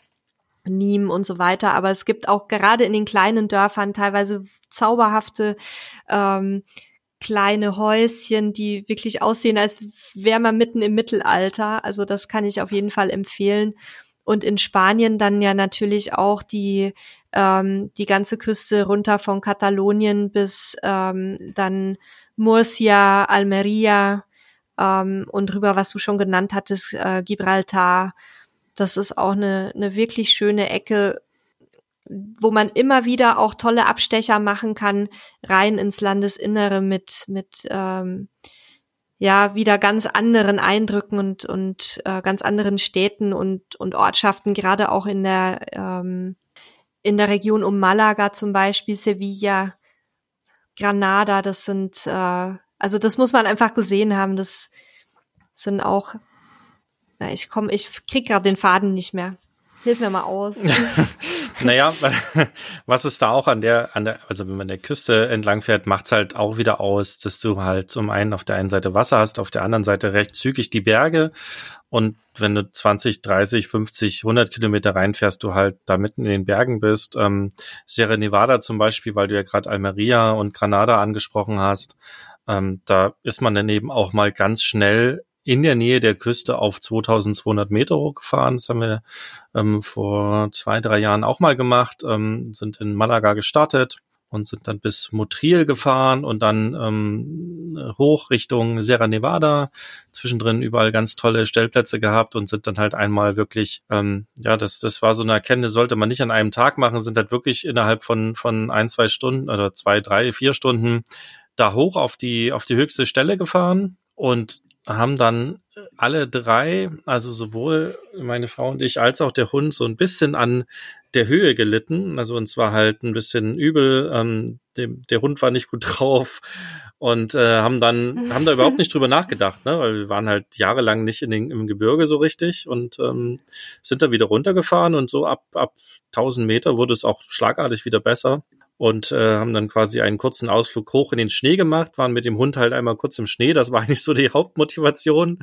A: Nîmes und so weiter. Aber es gibt auch gerade in den kleinen Dörfern teilweise zauberhafte ähm, kleine Häuschen, die wirklich aussehen, als wäre man mitten im Mittelalter. Also das kann ich auf jeden Fall empfehlen und in Spanien dann ja natürlich auch die ähm, die ganze Küste runter von Katalonien bis ähm, dann Murcia, Almeria ähm, und drüber, was du schon genannt hattest, äh, Gibraltar. Das ist auch eine, eine wirklich schöne Ecke, wo man immer wieder auch tolle Abstecher machen kann, rein ins Landesinnere mit, mit ähm, ja wieder ganz anderen Eindrücken und und äh, ganz anderen Städten und und Ortschaften, gerade auch in der ähm, in der Region um Malaga zum Beispiel, Sevilla, Granada. Das sind äh, also das muss man einfach gesehen haben. Das sind auch na, ich komme, ich krieg gerade den Faden nicht mehr. Hilf mir mal aus.
B: naja, was ist da auch an der, an der, also wenn man der Küste entlang fährt, macht's halt auch wieder aus, dass du halt zum einen auf der einen Seite Wasser hast, auf der anderen Seite recht zügig die Berge. Und wenn du 20, 30, 50, 100 Kilometer reinfährst, du halt da mitten in den Bergen bist. Ähm, Sierra Nevada zum Beispiel, weil du ja gerade Almeria und Granada angesprochen hast, ähm, da ist man dann eben auch mal ganz schnell in der Nähe der Küste auf 2200 Meter hochgefahren. Das haben wir ähm, vor zwei, drei Jahren auch mal gemacht, ähm, sind in Malaga gestartet und sind dann bis Motril gefahren und dann ähm, hoch Richtung Sierra Nevada, zwischendrin überall ganz tolle Stellplätze gehabt und sind dann halt einmal wirklich, ähm, ja, das, das war so eine Erkenntnis, sollte man nicht an einem Tag machen, sind halt wirklich innerhalb von, von ein, zwei Stunden oder zwei, drei, vier Stunden da hoch auf die, auf die höchste Stelle gefahren und haben dann alle drei, also sowohl meine Frau und ich als auch der Hund, so ein bisschen an der Höhe gelitten. Also uns war halt ein bisschen übel. Ähm, dem, der Hund war nicht gut drauf und äh, haben dann haben da überhaupt nicht drüber nachgedacht, ne? weil wir waren halt jahrelang nicht in den, im Gebirge so richtig und ähm, sind da wieder runtergefahren und so ab ab 1000 Meter wurde es auch schlagartig wieder besser und äh, haben dann quasi einen kurzen Ausflug hoch in den Schnee gemacht, waren mit dem Hund halt einmal kurz im Schnee, das war eigentlich so die Hauptmotivation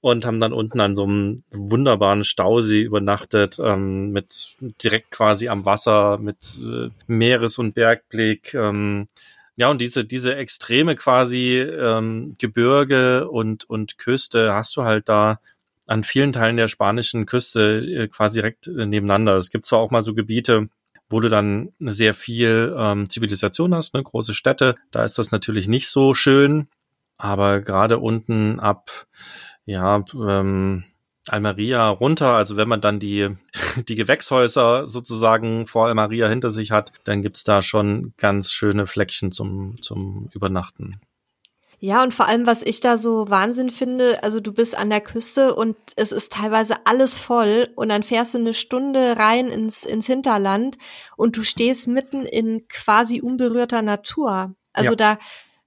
B: und haben dann unten an so einem wunderbaren Stausee übernachtet, ähm, mit direkt quasi am Wasser, mit äh, Meeres- und Bergblick. Ähm, ja, und diese, diese Extreme quasi ähm, Gebirge und, und Küste hast du halt da an vielen Teilen der spanischen Küste äh, quasi direkt äh, nebeneinander. Es gibt zwar auch mal so Gebiete, wo du dann sehr viel ähm, Zivilisation hast, ne, große Städte. Da ist das natürlich nicht so schön, aber gerade unten ab, ja, ähm, Almeria runter, also wenn man dann die, die Gewächshäuser sozusagen vor Almeria hinter sich hat, dann gibt's da schon ganz schöne Fleckchen zum, zum Übernachten.
A: Ja, und vor allem, was ich da so Wahnsinn finde, also du bist an der Küste und es ist teilweise alles voll und dann fährst du eine Stunde rein ins, ins Hinterland und du stehst mitten in quasi unberührter Natur. Also ja. da,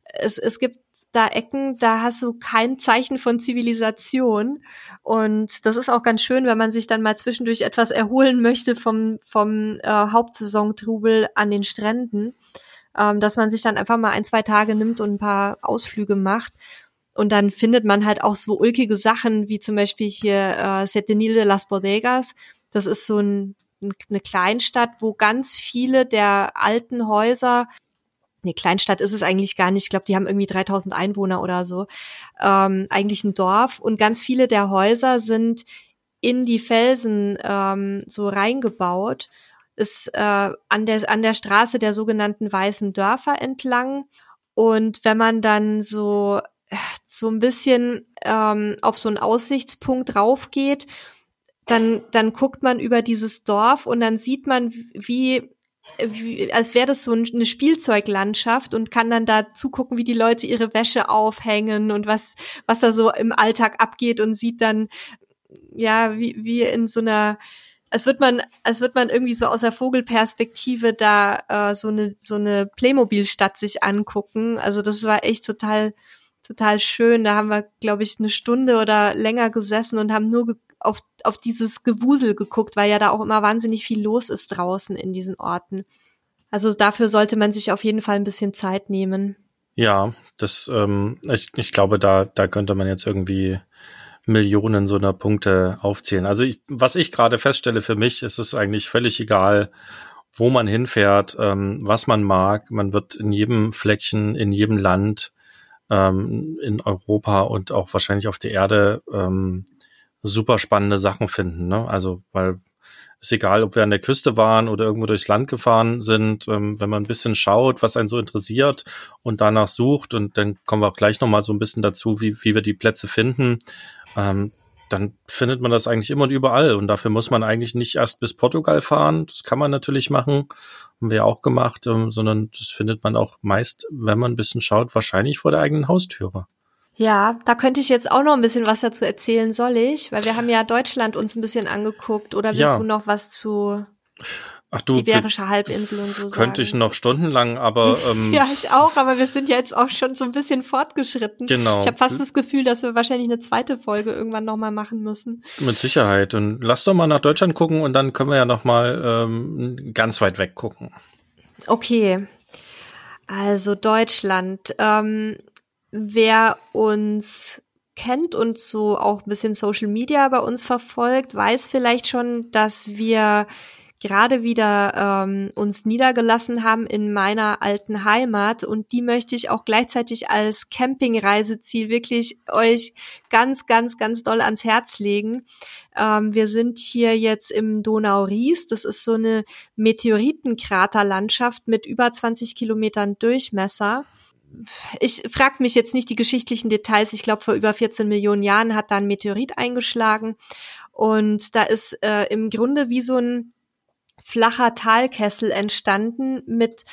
A: es, es gibt da Ecken, da hast du kein Zeichen von Zivilisation. Und das ist auch ganz schön, wenn man sich dann mal zwischendurch etwas erholen möchte vom, vom äh, Hauptsaisontrubel an den Stränden ähm, dass man sich dann einfach mal ein, zwei Tage nimmt und ein paar Ausflüge macht. Und dann findet man halt auch so ulkige Sachen, wie zum Beispiel hier äh, Setenil de las Bodegas. Das ist so ein, eine Kleinstadt, wo ganz viele der alten Häuser Nee, Kleinstadt ist es eigentlich gar nicht. Ich glaube, die haben irgendwie 3000 Einwohner oder so. Ähm, eigentlich ein Dorf. Und ganz viele der Häuser sind in die Felsen ähm, so reingebaut ist äh, an, der, an der Straße der sogenannten weißen Dörfer entlang. Und wenn man dann so, so ein bisschen ähm, auf so einen Aussichtspunkt raufgeht, dann, dann guckt man über dieses Dorf und dann sieht man, wie, wie als wäre das so eine Spielzeuglandschaft und kann dann da zugucken, wie die Leute ihre Wäsche aufhängen und was, was da so im Alltag abgeht und sieht dann, ja, wie, wie in so einer als wird man, als wird man irgendwie so aus der Vogelperspektive da äh, so eine so eine Playmobil-Stadt sich angucken. Also das war echt total total schön. Da haben wir, glaube ich, eine Stunde oder länger gesessen und haben nur auf auf dieses Gewusel geguckt, weil ja da auch immer wahnsinnig viel los ist draußen in diesen Orten. Also dafür sollte man sich auf jeden Fall ein bisschen Zeit nehmen.
B: Ja, das, ähm, ich, ich glaube, da, da könnte man jetzt irgendwie Millionen so einer Punkte aufzählen. Also ich, was ich gerade feststelle für mich, ist es eigentlich völlig egal, wo man hinfährt, ähm, was man mag. Man wird in jedem Fleckchen, in jedem Land, ähm, in Europa und auch wahrscheinlich auf der Erde ähm, super spannende Sachen finden. Ne? Also weil ist egal, ob wir an der Küste waren oder irgendwo durchs Land gefahren sind, ähm, wenn man ein bisschen schaut, was einen so interessiert und danach sucht und dann kommen wir auch gleich nochmal so ein bisschen dazu, wie, wie wir die Plätze finden, ähm, dann findet man das eigentlich immer und überall. Und dafür muss man eigentlich nicht erst bis Portugal fahren. Das kann man natürlich machen, haben wir auch gemacht, ähm, sondern das findet man auch meist, wenn man ein bisschen schaut, wahrscheinlich vor der eigenen Haustüre.
A: Ja, da könnte ich jetzt auch noch ein bisschen was dazu erzählen, soll ich? Weil wir haben ja Deutschland uns ein bisschen angeguckt. Oder willst ja. du noch was zu Ach du, Iberische Halbinsel und so
B: Könnte
A: sagen.
B: ich noch stundenlang, aber
A: ähm, ja, ich auch, aber wir sind ja jetzt auch schon so ein bisschen fortgeschritten.
B: Genau.
A: Ich habe fast das Gefühl, dass wir wahrscheinlich eine zweite Folge irgendwann nochmal machen müssen.
B: Mit Sicherheit. Und lass doch mal nach Deutschland gucken und dann können wir ja nochmal ähm, ganz weit weg gucken.
A: Okay. Also Deutschland. Ähm, wer uns kennt und so auch ein bisschen Social Media bei uns verfolgt, weiß vielleicht schon, dass wir gerade wieder ähm, uns niedergelassen haben in meiner alten Heimat und die möchte ich auch gleichzeitig als Campingreiseziel wirklich euch ganz, ganz, ganz doll ans Herz legen. Ähm, wir sind hier jetzt im Donau-Ries. Das ist so eine Meteoritenkraterlandschaft mit über 20 Kilometern Durchmesser ich frage mich jetzt nicht die geschichtlichen Details. Ich glaube, vor über 14 Millionen Jahren hat da ein Meteorit eingeschlagen. Und da ist äh, im Grunde wie so ein flacher Talkessel entstanden mit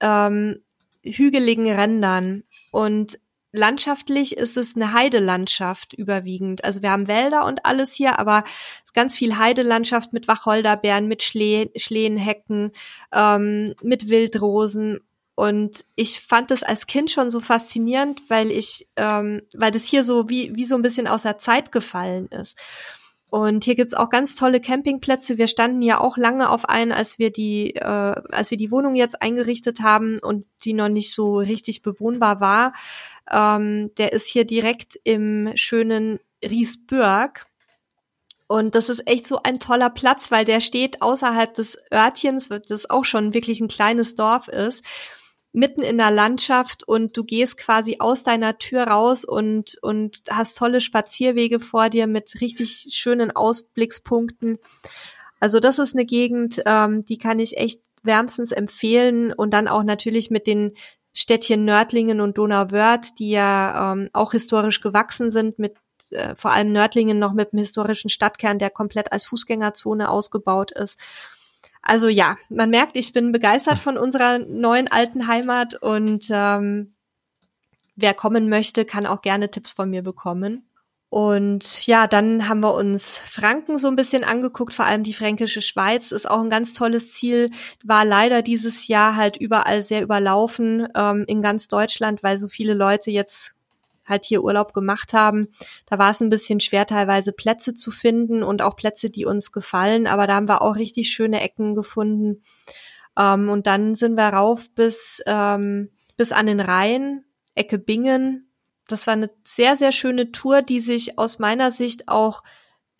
A: ähm, hügeligen Rändern. Und landschaftlich ist es eine Heidelandschaft überwiegend. Also wir haben Wälder und alles hier, aber ganz viel Heidelandschaft mit Wacholderbeeren, mit Schle Schlehenhecken, ähm, mit Wildrosen. Und ich fand das als Kind schon so faszinierend, weil ich, ähm, weil das hier so wie, wie so ein bisschen aus der Zeit gefallen ist. Und hier gibt's auch ganz tolle Campingplätze. Wir standen ja auch lange auf einen, als wir die, äh, als wir die Wohnung jetzt eingerichtet haben und die noch nicht so richtig bewohnbar war. Ähm, der ist hier direkt im schönen Riesbürg. Und das ist echt so ein toller Platz, weil der steht außerhalb des Örtchens, das auch schon wirklich ein kleines Dorf ist mitten in der Landschaft und du gehst quasi aus deiner Tür raus und, und hast tolle Spazierwege vor dir mit richtig schönen Ausblickspunkten. Also das ist eine Gegend, ähm, die kann ich echt wärmstens empfehlen und dann auch natürlich mit den Städtchen Nördlingen und Donauwörth, die ja ähm, auch historisch gewachsen sind, mit äh, vor allem Nördlingen noch mit einem historischen Stadtkern, der komplett als Fußgängerzone ausgebaut ist. Also ja, man merkt, ich bin begeistert von unserer neuen alten Heimat und ähm, wer kommen möchte, kann auch gerne Tipps von mir bekommen. Und ja, dann haben wir uns Franken so ein bisschen angeguckt, vor allem die fränkische Schweiz ist auch ein ganz tolles Ziel, war leider dieses Jahr halt überall sehr überlaufen ähm, in ganz Deutschland, weil so viele Leute jetzt halt hier Urlaub gemacht haben. Da war es ein bisschen schwer, teilweise Plätze zu finden und auch Plätze, die uns gefallen. Aber da haben wir auch richtig schöne Ecken gefunden. Ähm, und dann sind wir rauf bis, ähm, bis an den Rhein, Ecke Bingen. Das war eine sehr, sehr schöne Tour, die sich aus meiner Sicht auch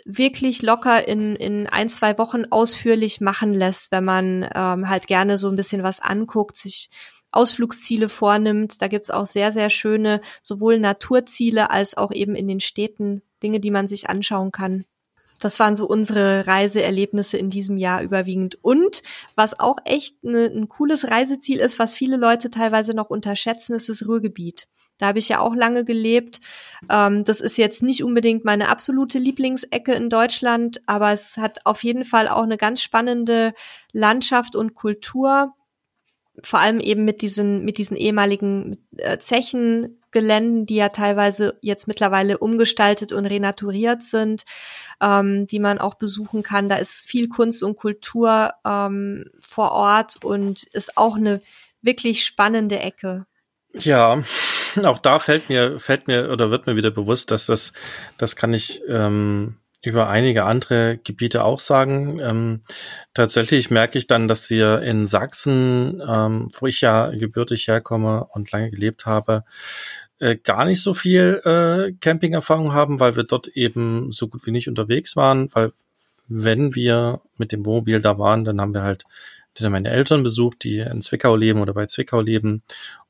A: wirklich locker in, in ein, zwei Wochen ausführlich machen lässt, wenn man ähm, halt gerne so ein bisschen was anguckt, sich Ausflugsziele vornimmt. Da gibt's auch sehr, sehr schöne sowohl Naturziele als auch eben in den Städten Dinge, die man sich anschauen kann. Das waren so unsere Reiseerlebnisse in diesem Jahr überwiegend. Und was auch echt ne, ein cooles Reiseziel ist, was viele Leute teilweise noch unterschätzen, ist das Ruhrgebiet. Da habe ich ja auch lange gelebt. Ähm, das ist jetzt nicht unbedingt meine absolute Lieblingsecke in Deutschland, aber es hat auf jeden Fall auch eine ganz spannende Landschaft und Kultur vor allem eben mit diesen, mit diesen ehemaligen äh, Zechengeländen, die ja teilweise jetzt mittlerweile umgestaltet und renaturiert sind, ähm, die man auch besuchen kann. Da ist viel Kunst und Kultur ähm, vor Ort und ist auch eine wirklich spannende Ecke.
B: Ja, auch da fällt mir, fällt mir oder wird mir wieder bewusst, dass das, das kann ich ähm, über einige andere Gebiete auch sagen. Ähm, tatsächlich merke ich dann, dass wir in Sachsen, ähm, wo ich ja gebürtig herkomme und lange gelebt habe, äh, gar nicht so viel äh, Campingerfahrung haben, weil wir dort eben so gut wie nicht unterwegs waren, weil wenn wir mit dem Wohnmobil da waren, dann haben wir halt meine Eltern besucht, die in Zwickau leben oder bei Zwickau leben.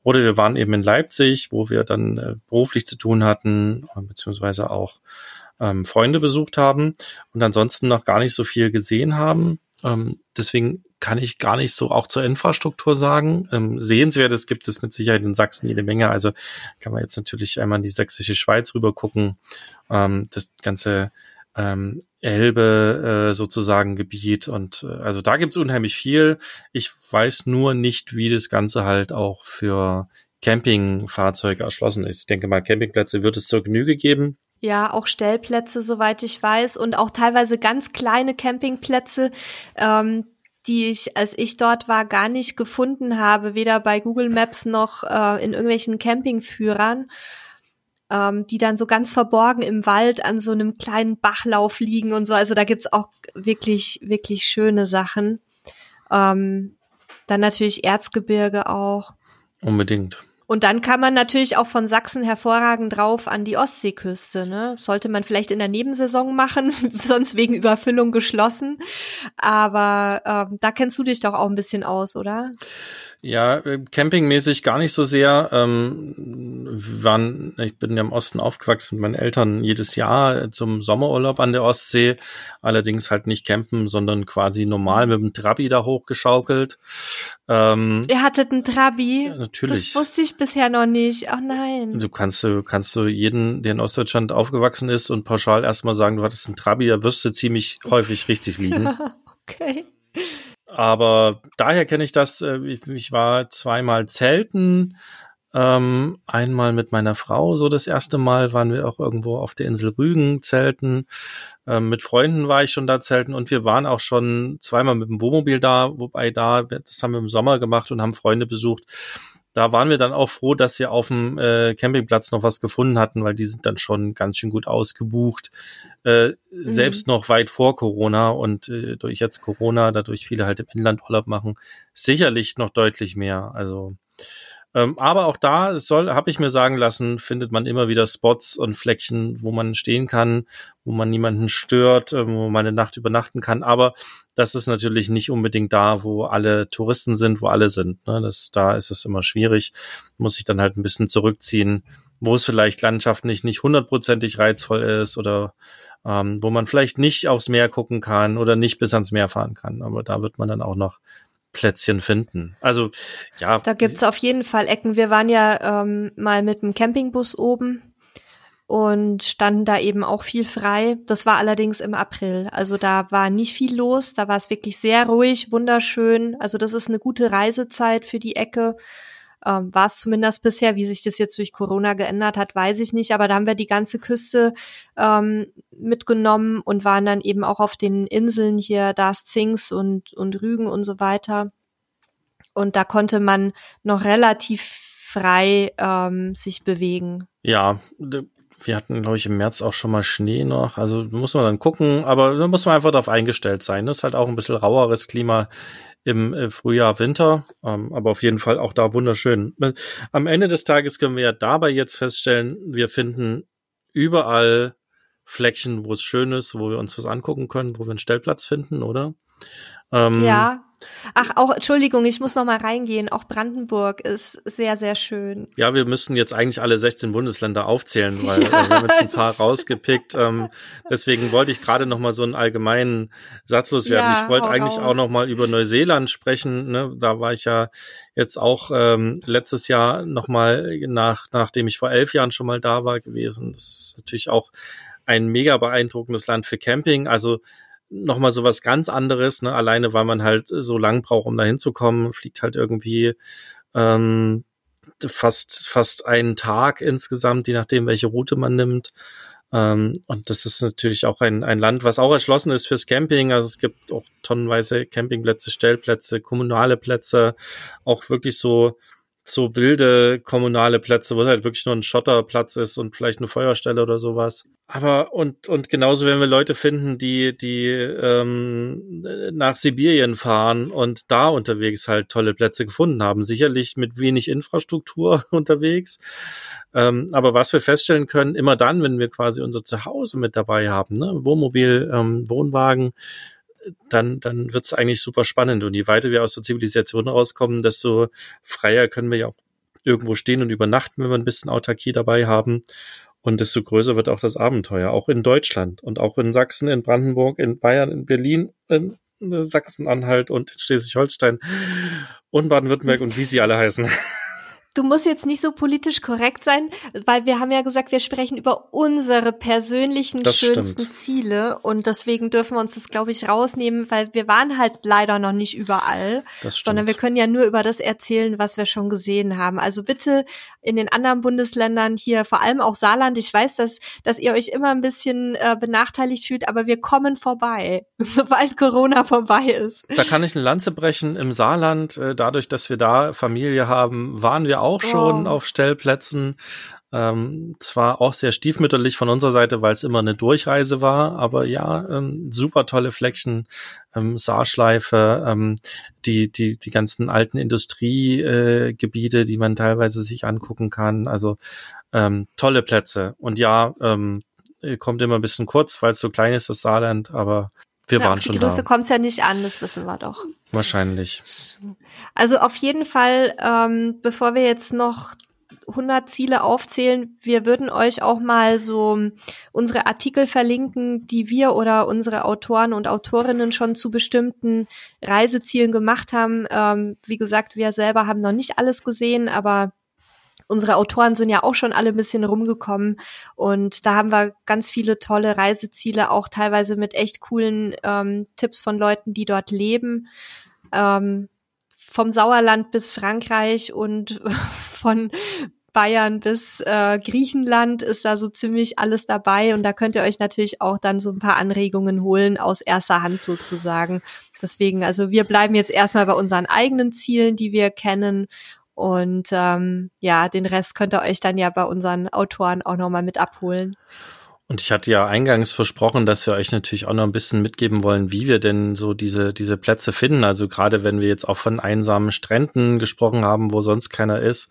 B: Oder wir waren eben in Leipzig, wo wir dann äh, beruflich zu tun hatten, beziehungsweise auch ähm, Freunde besucht haben und ansonsten noch gar nicht so viel gesehen haben. Ähm, deswegen kann ich gar nicht so auch zur Infrastruktur sagen. Ähm, Sehenswertes gibt es mit Sicherheit in Sachsen jede Menge. Also kann man jetzt natürlich einmal in die sächsische Schweiz rüber gucken. Ähm, das ganze ähm, Elbe äh, sozusagen Gebiet und äh, also da gibt's unheimlich viel. Ich weiß nur nicht, wie das Ganze halt auch für Campingfahrzeuge erschlossen ist. Ich denke mal, Campingplätze wird es zur Genüge geben.
A: Ja, auch Stellplätze, soweit ich weiß, und auch teilweise ganz kleine Campingplätze, ähm, die ich, als ich dort war, gar nicht gefunden habe, weder bei Google Maps noch äh, in irgendwelchen Campingführern, ähm, die dann so ganz verborgen im Wald an so einem kleinen Bachlauf liegen und so. Also da gibt's auch wirklich, wirklich schöne Sachen. Ähm, dann natürlich Erzgebirge auch.
B: Unbedingt.
A: Und dann kann man natürlich auch von Sachsen hervorragend drauf an die Ostseeküste. Ne? Sollte man vielleicht in der Nebensaison machen, sonst wegen Überfüllung geschlossen. Aber ähm, da kennst du dich doch auch ein bisschen aus, oder?
B: Ja, äh, campingmäßig gar nicht so sehr. Ähm, wir waren, ich bin ja im Osten aufgewachsen mit meinen Eltern jedes Jahr zum Sommerurlaub an der Ostsee. Allerdings halt nicht campen, sondern quasi normal mit dem Trabi da hochgeschaukelt.
A: Ähm, Ihr hattet einen Trabi?
B: Ja, natürlich.
A: Das wusste ich bisher noch nicht. Oh nein.
B: Du kannst, du kannst du jeden, der in Ostdeutschland aufgewachsen ist und pauschal erstmal sagen, du hattest einen Trabi, da wirst du ziemlich häufig richtig liegen.
A: okay.
B: Aber daher kenne ich das. Äh, ich, war zweimal zelten. Ähm, einmal mit meiner Frau, so das erste Mal waren wir auch irgendwo auf der Insel Rügen zelten. Ähm, mit Freunden war ich schon da zelten und wir waren auch schon zweimal mit dem Wohnmobil da, wobei da, das haben wir im Sommer gemacht und haben Freunde besucht da waren wir dann auch froh, dass wir auf dem äh, Campingplatz noch was gefunden hatten, weil die sind dann schon ganz schön gut ausgebucht. Äh, mhm. Selbst noch weit vor Corona und äh, durch jetzt Corona, dadurch viele halt im Inland Urlaub machen, sicherlich noch deutlich mehr. Also ähm, aber auch da soll, habe ich mir sagen lassen, findet man immer wieder Spots und Fleckchen, wo man stehen kann, wo man niemanden stört, äh, wo man eine Nacht übernachten kann. Aber das ist natürlich nicht unbedingt da, wo alle Touristen sind, wo alle sind. Ne? Das, da ist es immer schwierig, muss ich dann halt ein bisschen zurückziehen, wo es vielleicht landschaftlich nicht hundertprozentig reizvoll ist oder ähm, wo man vielleicht nicht aufs Meer gucken kann oder nicht bis ans Meer fahren kann. Aber da wird man dann auch noch Plätzchen finden. Also ja.
A: Da gibt's auf jeden Fall Ecken. Wir waren ja ähm, mal mit dem Campingbus oben und standen da eben auch viel frei. Das war allerdings im April. Also da war nicht viel los. Da war es wirklich sehr ruhig, wunderschön. Also das ist eine gute Reisezeit für die Ecke. Ähm, war es zumindest bisher. Wie sich das jetzt durch Corona geändert hat, weiß ich nicht. Aber da haben wir die ganze Küste ähm, mitgenommen und waren dann eben auch auf den Inseln hier, Das Zings und, und Rügen und so weiter. Und da konnte man noch relativ frei ähm, sich bewegen.
B: Ja, wir hatten, glaube ich, im März auch schon mal Schnee noch. Also muss man dann gucken, aber da muss man einfach darauf eingestellt sein. Das ist halt auch ein bisschen raueres Klima im äh, Frühjahr, Winter, ähm, aber auf jeden Fall auch da wunderschön. Am Ende des Tages können wir ja dabei jetzt feststellen, wir finden überall Fleckchen, wo es schön ist, wo wir uns was angucken können, wo wir einen Stellplatz finden, oder?
A: Ähm, ja, Ach, auch, Entschuldigung, ich muss noch mal reingehen. Auch Brandenburg ist sehr, sehr schön.
B: Ja, wir müssen jetzt eigentlich alle 16 Bundesländer aufzählen, weil ja, wir haben jetzt ein paar rausgepickt. Ähm, deswegen wollte ich gerade noch mal so einen allgemeinen Satz loswerden. Ja, ich wollte eigentlich raus. auch noch mal über Neuseeland sprechen. Ne? Da war ich ja jetzt auch ähm, letztes Jahr noch mal nach, nachdem ich vor elf Jahren schon mal da war gewesen. Das ist natürlich auch ein mega beeindruckendes Land für Camping. Also nochmal so was ganz anderes, ne? Alleine weil man halt so lang braucht, um da hinzukommen, fliegt halt irgendwie ähm, fast, fast einen Tag insgesamt, je nachdem, welche Route man nimmt. Ähm, und das ist natürlich auch ein, ein Land, was auch erschlossen ist fürs Camping. Also es gibt auch tonnenweise Campingplätze, Stellplätze, kommunale Plätze, auch wirklich so so wilde kommunale Plätze, wo halt wirklich nur ein Schotterplatz ist und vielleicht eine Feuerstelle oder sowas. Aber und und genauso werden wir Leute finden, die die ähm, nach Sibirien fahren und da unterwegs halt tolle Plätze gefunden haben. Sicherlich mit wenig Infrastruktur unterwegs. Ähm, aber was wir feststellen können, immer dann, wenn wir quasi unser Zuhause mit dabei haben, ne, Wohnmobil, ähm, Wohnwagen, dann, dann wird's eigentlich super spannend. Und je weiter wir aus der Zivilisation rauskommen, desto freier können wir ja auch irgendwo stehen und übernachten, wenn wir ein bisschen Autarkie dabei haben. Und desto größer wird auch das Abenteuer, auch in Deutschland und auch in Sachsen, in Brandenburg, in Bayern, in Berlin, in Sachsen-Anhalt und in Schleswig-Holstein und Baden-Württemberg und wie sie alle heißen.
A: Du musst jetzt nicht so politisch korrekt sein, weil wir haben ja gesagt, wir sprechen über unsere persönlichen das schönsten stimmt. Ziele und deswegen dürfen wir uns das, glaube ich, rausnehmen, weil wir waren halt leider noch nicht überall, sondern wir können ja nur über das erzählen, was wir schon gesehen haben. Also bitte in den anderen Bundesländern hier, vor allem auch Saarland, ich weiß, dass, dass ihr euch immer ein bisschen äh, benachteiligt fühlt, aber wir kommen vorbei, sobald Corona vorbei ist.
B: Da kann ich eine Lanze brechen. Im Saarland, äh, dadurch, dass wir da Familie haben, waren wir auch schon oh. auf Stellplätzen. Ähm, zwar auch sehr stiefmütterlich von unserer Seite, weil es immer eine Durchreise war, aber ja, ähm, super tolle Fleckchen, ähm, Saarschleife, ähm, die, die, die ganzen alten Industriegebiete, äh, die man teilweise sich angucken kann. Also ähm, tolle Plätze. Und ja, ähm, kommt immer ein bisschen kurz, weil es so klein ist, das Saarland, aber wir ja, waren schon da.
A: Die Größe kommt ja nicht an, das wissen wir doch.
B: Wahrscheinlich.
A: Also auf jeden Fall, ähm, bevor wir jetzt noch 100 Ziele aufzählen, wir würden euch auch mal so unsere Artikel verlinken, die wir oder unsere Autoren und Autorinnen schon zu bestimmten Reisezielen gemacht haben. Ähm, wie gesagt, wir selber haben noch nicht alles gesehen, aber unsere Autoren sind ja auch schon alle ein bisschen rumgekommen und da haben wir ganz viele tolle Reiseziele, auch teilweise mit echt coolen ähm, Tipps von Leuten, die dort leben. Ähm, vom Sauerland bis Frankreich und von Bayern bis äh, Griechenland ist da so ziemlich alles dabei und da könnt ihr euch natürlich auch dann so ein paar Anregungen holen aus erster Hand sozusagen. Deswegen, also wir bleiben jetzt erstmal bei unseren eigenen Zielen, die wir kennen und ähm, ja, den Rest könnt ihr euch dann ja bei unseren Autoren auch nochmal mit abholen.
B: Und ich hatte ja eingangs versprochen, dass wir euch natürlich auch noch ein bisschen mitgeben wollen, wie wir denn so diese, diese Plätze finden. Also gerade wenn wir jetzt auch von einsamen Stränden gesprochen haben, wo sonst keiner ist,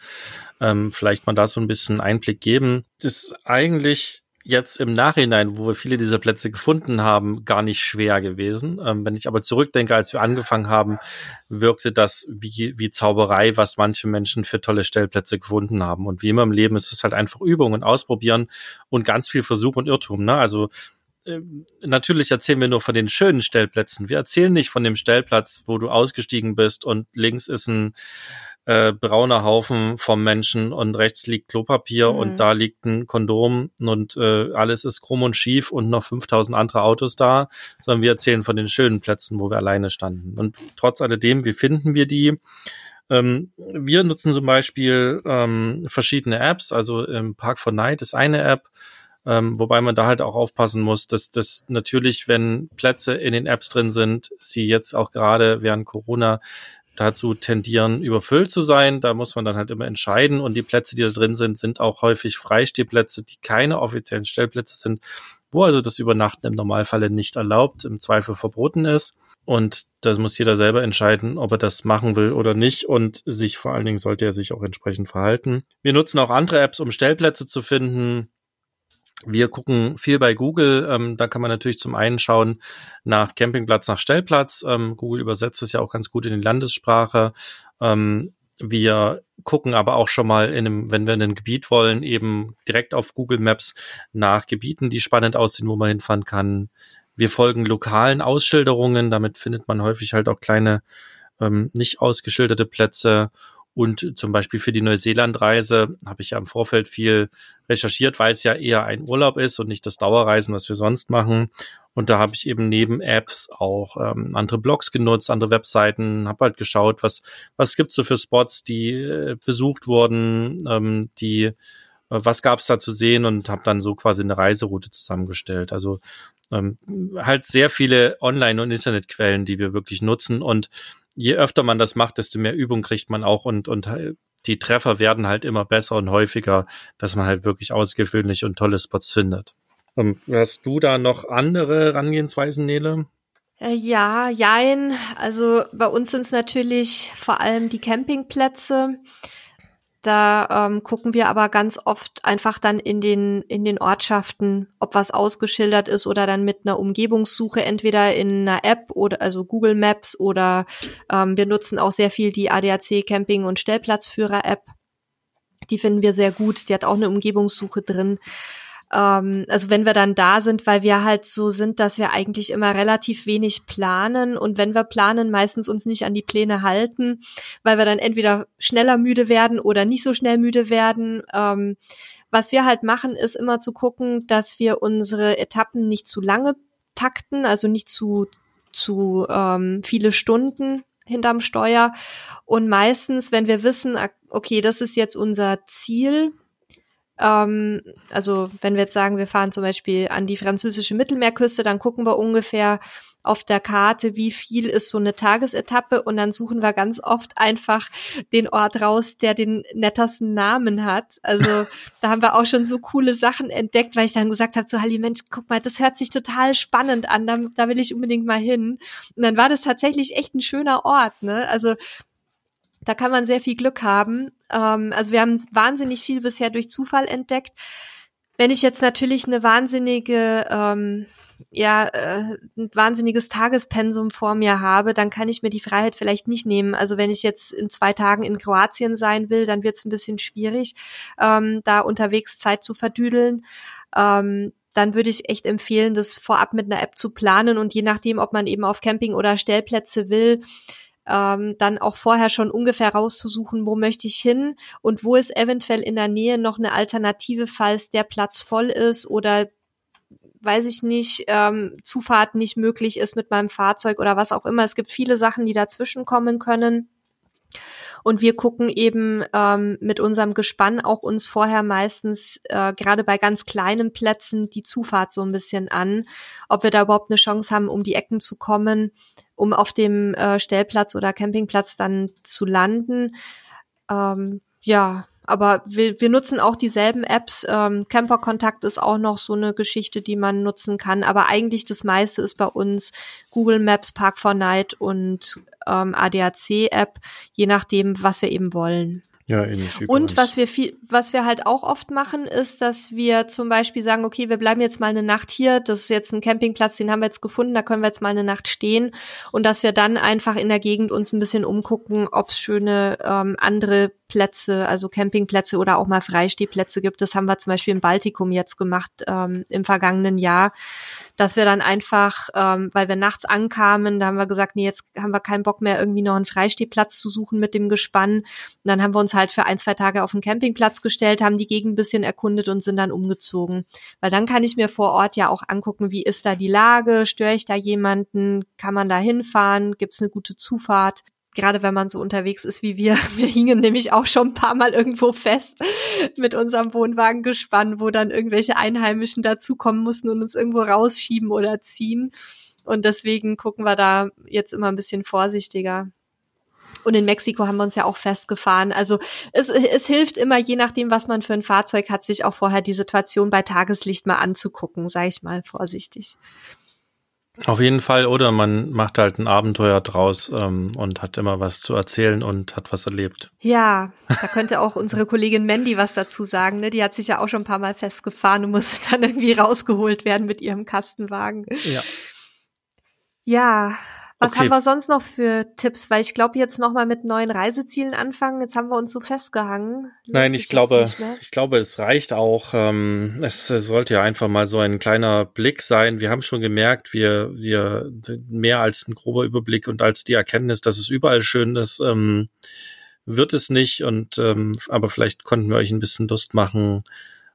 B: ähm, vielleicht mal da so ein bisschen Einblick geben. Das ist eigentlich jetzt im Nachhinein, wo wir viele dieser Plätze gefunden haben, gar nicht schwer gewesen. Ähm, wenn ich aber zurückdenke, als wir angefangen haben, wirkte das wie, wie Zauberei, was manche Menschen für tolle Stellplätze gefunden haben. Und wie immer im Leben ist es halt einfach Übung und Ausprobieren und ganz viel Versuch und Irrtum. Ne? Also äh, natürlich erzählen wir nur von den schönen Stellplätzen. Wir erzählen nicht von dem Stellplatz, wo du ausgestiegen bist und links ist ein äh, brauner Haufen vom Menschen und rechts liegt Klopapier mhm. und da liegt ein Kondom und äh, alles ist krumm und schief und noch 5000 andere Autos da, sondern wir erzählen von den schönen Plätzen, wo wir alleine standen. Und trotz alledem, wie finden wir die? Ähm, wir nutzen zum Beispiel ähm, verschiedene Apps, also im Park for Night ist eine App, ähm, wobei man da halt auch aufpassen muss, dass das natürlich, wenn Plätze in den Apps drin sind, sie jetzt auch gerade während Corona dazu tendieren, überfüllt zu sein. Da muss man dann halt immer entscheiden. Und die Plätze, die da drin sind, sind auch häufig Freistehplätze, die keine offiziellen Stellplätze sind, wo also das Übernachten im Normalfalle nicht erlaubt, im Zweifel verboten ist. Und das muss jeder selber entscheiden, ob er das machen will oder nicht. Und sich vor allen Dingen sollte er sich auch entsprechend verhalten. Wir nutzen auch andere Apps, um Stellplätze zu finden. Wir gucken viel bei Google. Ähm, da kann man natürlich zum einen schauen nach Campingplatz, nach Stellplatz. Ähm, Google übersetzt es ja auch ganz gut in die Landessprache. Ähm, wir gucken aber auch schon mal in einem, wenn wir in ein Gebiet wollen, eben direkt auf Google Maps nach Gebieten, die spannend aussehen, wo man hinfahren kann. Wir folgen lokalen Ausschilderungen. Damit findet man häufig halt auch kleine, ähm, nicht ausgeschilderte Plätze und zum Beispiel für die Neuseeland-Reise habe ich ja im Vorfeld viel recherchiert, weil es ja eher ein Urlaub ist und nicht das Dauerreisen, was wir sonst machen. Und da habe ich eben neben Apps auch ähm, andere Blogs genutzt, andere Webseiten, habe halt geschaut, was was gibt's so für Spots, die äh, besucht wurden, ähm, die äh, was gab's da zu sehen und habe dann so quasi eine Reiseroute zusammengestellt. Also ähm, halt sehr viele Online- und Internetquellen, die wir wirklich nutzen und je öfter man das macht, desto mehr Übung kriegt man auch und, und die Treffer werden halt immer besser und häufiger, dass man halt wirklich ausgewöhnliche und tolle Spots findet. Und ähm, hast du da noch andere Herangehensweisen, Nele?
A: Äh, ja, jein. Also bei uns sind es natürlich vor allem die Campingplätze. Da ähm, gucken wir aber ganz oft einfach dann in den, in den Ortschaften, ob was ausgeschildert ist oder dann mit einer Umgebungssuche, entweder in einer App oder also Google Maps oder ähm, wir nutzen auch sehr viel die ADAC Camping- und Stellplatzführer-App. Die finden wir sehr gut. Die hat auch eine Umgebungssuche drin ähm, also wenn wir dann da sind, weil wir halt so sind, dass wir eigentlich immer relativ wenig planen und wenn wir planen, meistens uns nicht an die Pläne halten, weil wir dann entweder schneller müde werden oder nicht so schnell müde werden. Ähm, was wir halt machen, ist immer zu gucken, dass wir unsere Etappen nicht zu lange takten, also nicht zu zu ähm, viele Stunden hinterm Steuer. Und meistens, wenn wir wissen, okay, das ist jetzt unser Ziel, ähm, also wenn wir jetzt sagen, wir fahren zum Beispiel an die französische Mittelmeerküste, dann gucken wir ungefähr, auf der Karte, wie viel ist so eine Tagesetappe und dann suchen wir ganz oft einfach den Ort raus, der den nettesten Namen hat. Also da haben wir auch schon so coole Sachen entdeckt, weil ich dann gesagt habe, so Halli Mensch, guck mal, das hört sich total spannend an, da, da will ich unbedingt mal hin. Und dann war das tatsächlich echt ein schöner Ort, ne? Also da kann man sehr viel Glück haben. Ähm, also wir haben wahnsinnig viel bisher durch Zufall entdeckt. Wenn ich jetzt natürlich eine wahnsinnige ähm, ja äh, ein wahnsinniges Tagespensum vor mir habe, dann kann ich mir die Freiheit vielleicht nicht nehmen. Also wenn ich jetzt in zwei Tagen in Kroatien sein will, dann wird es ein bisschen schwierig, ähm, da unterwegs Zeit zu verdüdeln. Ähm, dann würde ich echt empfehlen, das vorab mit einer App zu planen und je nachdem, ob man eben auf Camping oder Stellplätze will, ähm, dann auch vorher schon ungefähr rauszusuchen, wo möchte ich hin und wo ist eventuell in der Nähe noch eine Alternative, falls der Platz voll ist oder weiß ich nicht, ähm, Zufahrt nicht möglich ist mit meinem Fahrzeug oder was auch immer. Es gibt viele Sachen, die dazwischen kommen können. Und wir gucken eben ähm, mit unserem Gespann auch uns vorher meistens äh, gerade bei ganz kleinen Plätzen die Zufahrt so ein bisschen an, ob wir da überhaupt eine Chance haben, um die Ecken zu kommen, um auf dem äh, Stellplatz oder Campingplatz dann zu landen. Ähm, ja, aber wir, wir nutzen auch dieselben Apps. Ähm, Camper-Kontakt ist auch noch so eine Geschichte, die man nutzen kann. Aber eigentlich das meiste ist bei uns Google Maps, Park4Night und ähm, ADAC-App, je nachdem, was wir eben wollen.
B: Ja, ähnlich.
A: Und was wir viel, was wir halt auch oft machen, ist, dass wir zum Beispiel sagen, okay, wir bleiben jetzt mal eine Nacht hier. Das ist jetzt ein Campingplatz, den haben wir jetzt gefunden, da können wir jetzt mal eine Nacht stehen. Und dass wir dann einfach in der Gegend uns ein bisschen umgucken, ob es schöne ähm, andere Plätze, also Campingplätze oder auch mal Freistehplätze gibt. Das haben wir zum Beispiel im Baltikum jetzt gemacht ähm, im vergangenen Jahr dass wir dann einfach, ähm, weil wir nachts ankamen, da haben wir gesagt, nee, jetzt haben wir keinen Bock mehr, irgendwie noch einen Freistehplatz zu suchen mit dem Gespann. Und dann haben wir uns halt für ein, zwei Tage auf den Campingplatz gestellt, haben die Gegend ein bisschen erkundet und sind dann umgezogen. Weil dann kann ich mir vor Ort ja auch angucken, wie ist da die Lage, störe ich da jemanden, kann man da hinfahren, gibt es eine gute Zufahrt gerade wenn man so unterwegs ist wie wir, wir hingen nämlich auch schon ein paar Mal irgendwo fest mit unserem Wohnwagen gespannt, wo dann irgendwelche Einheimischen dazukommen mussten und uns irgendwo rausschieben oder ziehen. Und deswegen gucken wir da jetzt immer ein bisschen vorsichtiger. Und in Mexiko haben wir uns ja auch festgefahren. Also es, es hilft immer, je nachdem, was man für ein Fahrzeug hat, sich auch vorher die Situation bei Tageslicht mal anzugucken, sage ich mal vorsichtig.
B: Auf jeden Fall, oder man macht halt ein Abenteuer draus ähm, und hat immer was zu erzählen und hat was erlebt.
A: Ja, da könnte auch unsere Kollegin Mandy was dazu sagen. Ne? Die hat sich ja auch schon ein paar Mal festgefahren und musste dann irgendwie rausgeholt werden mit ihrem Kastenwagen.
B: Ja.
A: Ja, was okay. haben wir sonst noch für Tipps? Weil ich glaube, jetzt nochmal mit neuen Reisezielen anfangen. Jetzt haben wir uns so festgehangen.
B: Nein, ich glaube, ich glaube, es reicht auch. Ähm, es sollte ja einfach mal so ein kleiner Blick sein. Wir haben schon gemerkt, wir, wir mehr als ein grober Überblick und als die Erkenntnis, dass es überall schön ist, ähm, wird es nicht. Und ähm, aber vielleicht konnten wir euch ein bisschen Lust machen,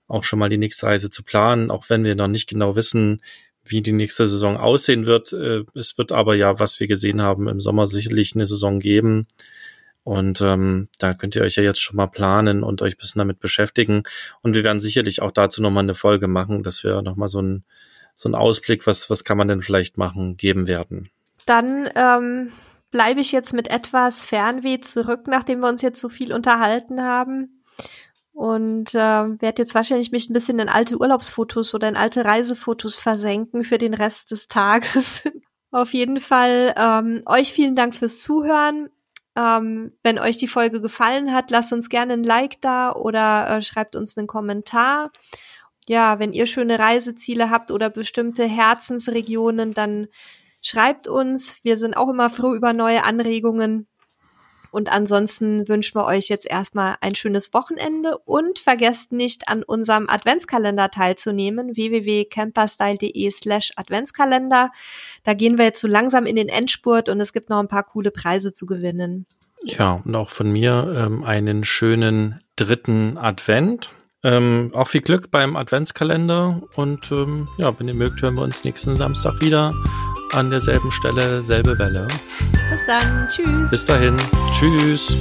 B: auch schon mal die nächste Reise zu planen, auch wenn wir noch nicht genau wissen, wie die nächste Saison aussehen wird. Äh, es wird aber ja, was wir gesehen haben, im Sommer sicherlich eine Saison geben. Und ähm, da könnt ihr euch ja jetzt schon mal planen und euch ein bisschen damit beschäftigen. Und wir werden sicherlich auch dazu nochmal eine Folge machen, dass wir nochmal so ein so einen Ausblick, was, was kann man denn vielleicht machen, geben werden.
A: Dann ähm, bleibe ich jetzt mit etwas Fernweh zurück, nachdem wir uns jetzt so viel unterhalten haben und äh, werde jetzt wahrscheinlich mich ein bisschen in alte Urlaubsfotos oder in alte Reisefotos versenken für den Rest des Tages. Auf jeden Fall ähm, euch vielen Dank fürs Zuhören. Ähm, wenn euch die Folge gefallen hat, lasst uns gerne ein Like da oder äh, schreibt uns einen Kommentar. Ja, wenn ihr schöne Reiseziele habt oder bestimmte Herzensregionen, dann schreibt uns. Wir sind auch immer froh über neue Anregungen. Und ansonsten wünschen wir euch jetzt erstmal ein schönes Wochenende und vergesst nicht an unserem Adventskalender teilzunehmen, www.camperstyle.de slash Adventskalender. Da gehen wir jetzt so langsam in den Endspurt und es gibt noch ein paar coole Preise zu gewinnen.
B: Ja, und auch von mir ähm, einen schönen dritten Advent. Ähm, auch viel Glück beim Adventskalender und ähm, ja, wenn ihr mögt, hören wir uns nächsten Samstag wieder an derselben Stelle, selbe Welle.
A: Bis dann. Tschüss.
B: Bis dahin. Tschüss.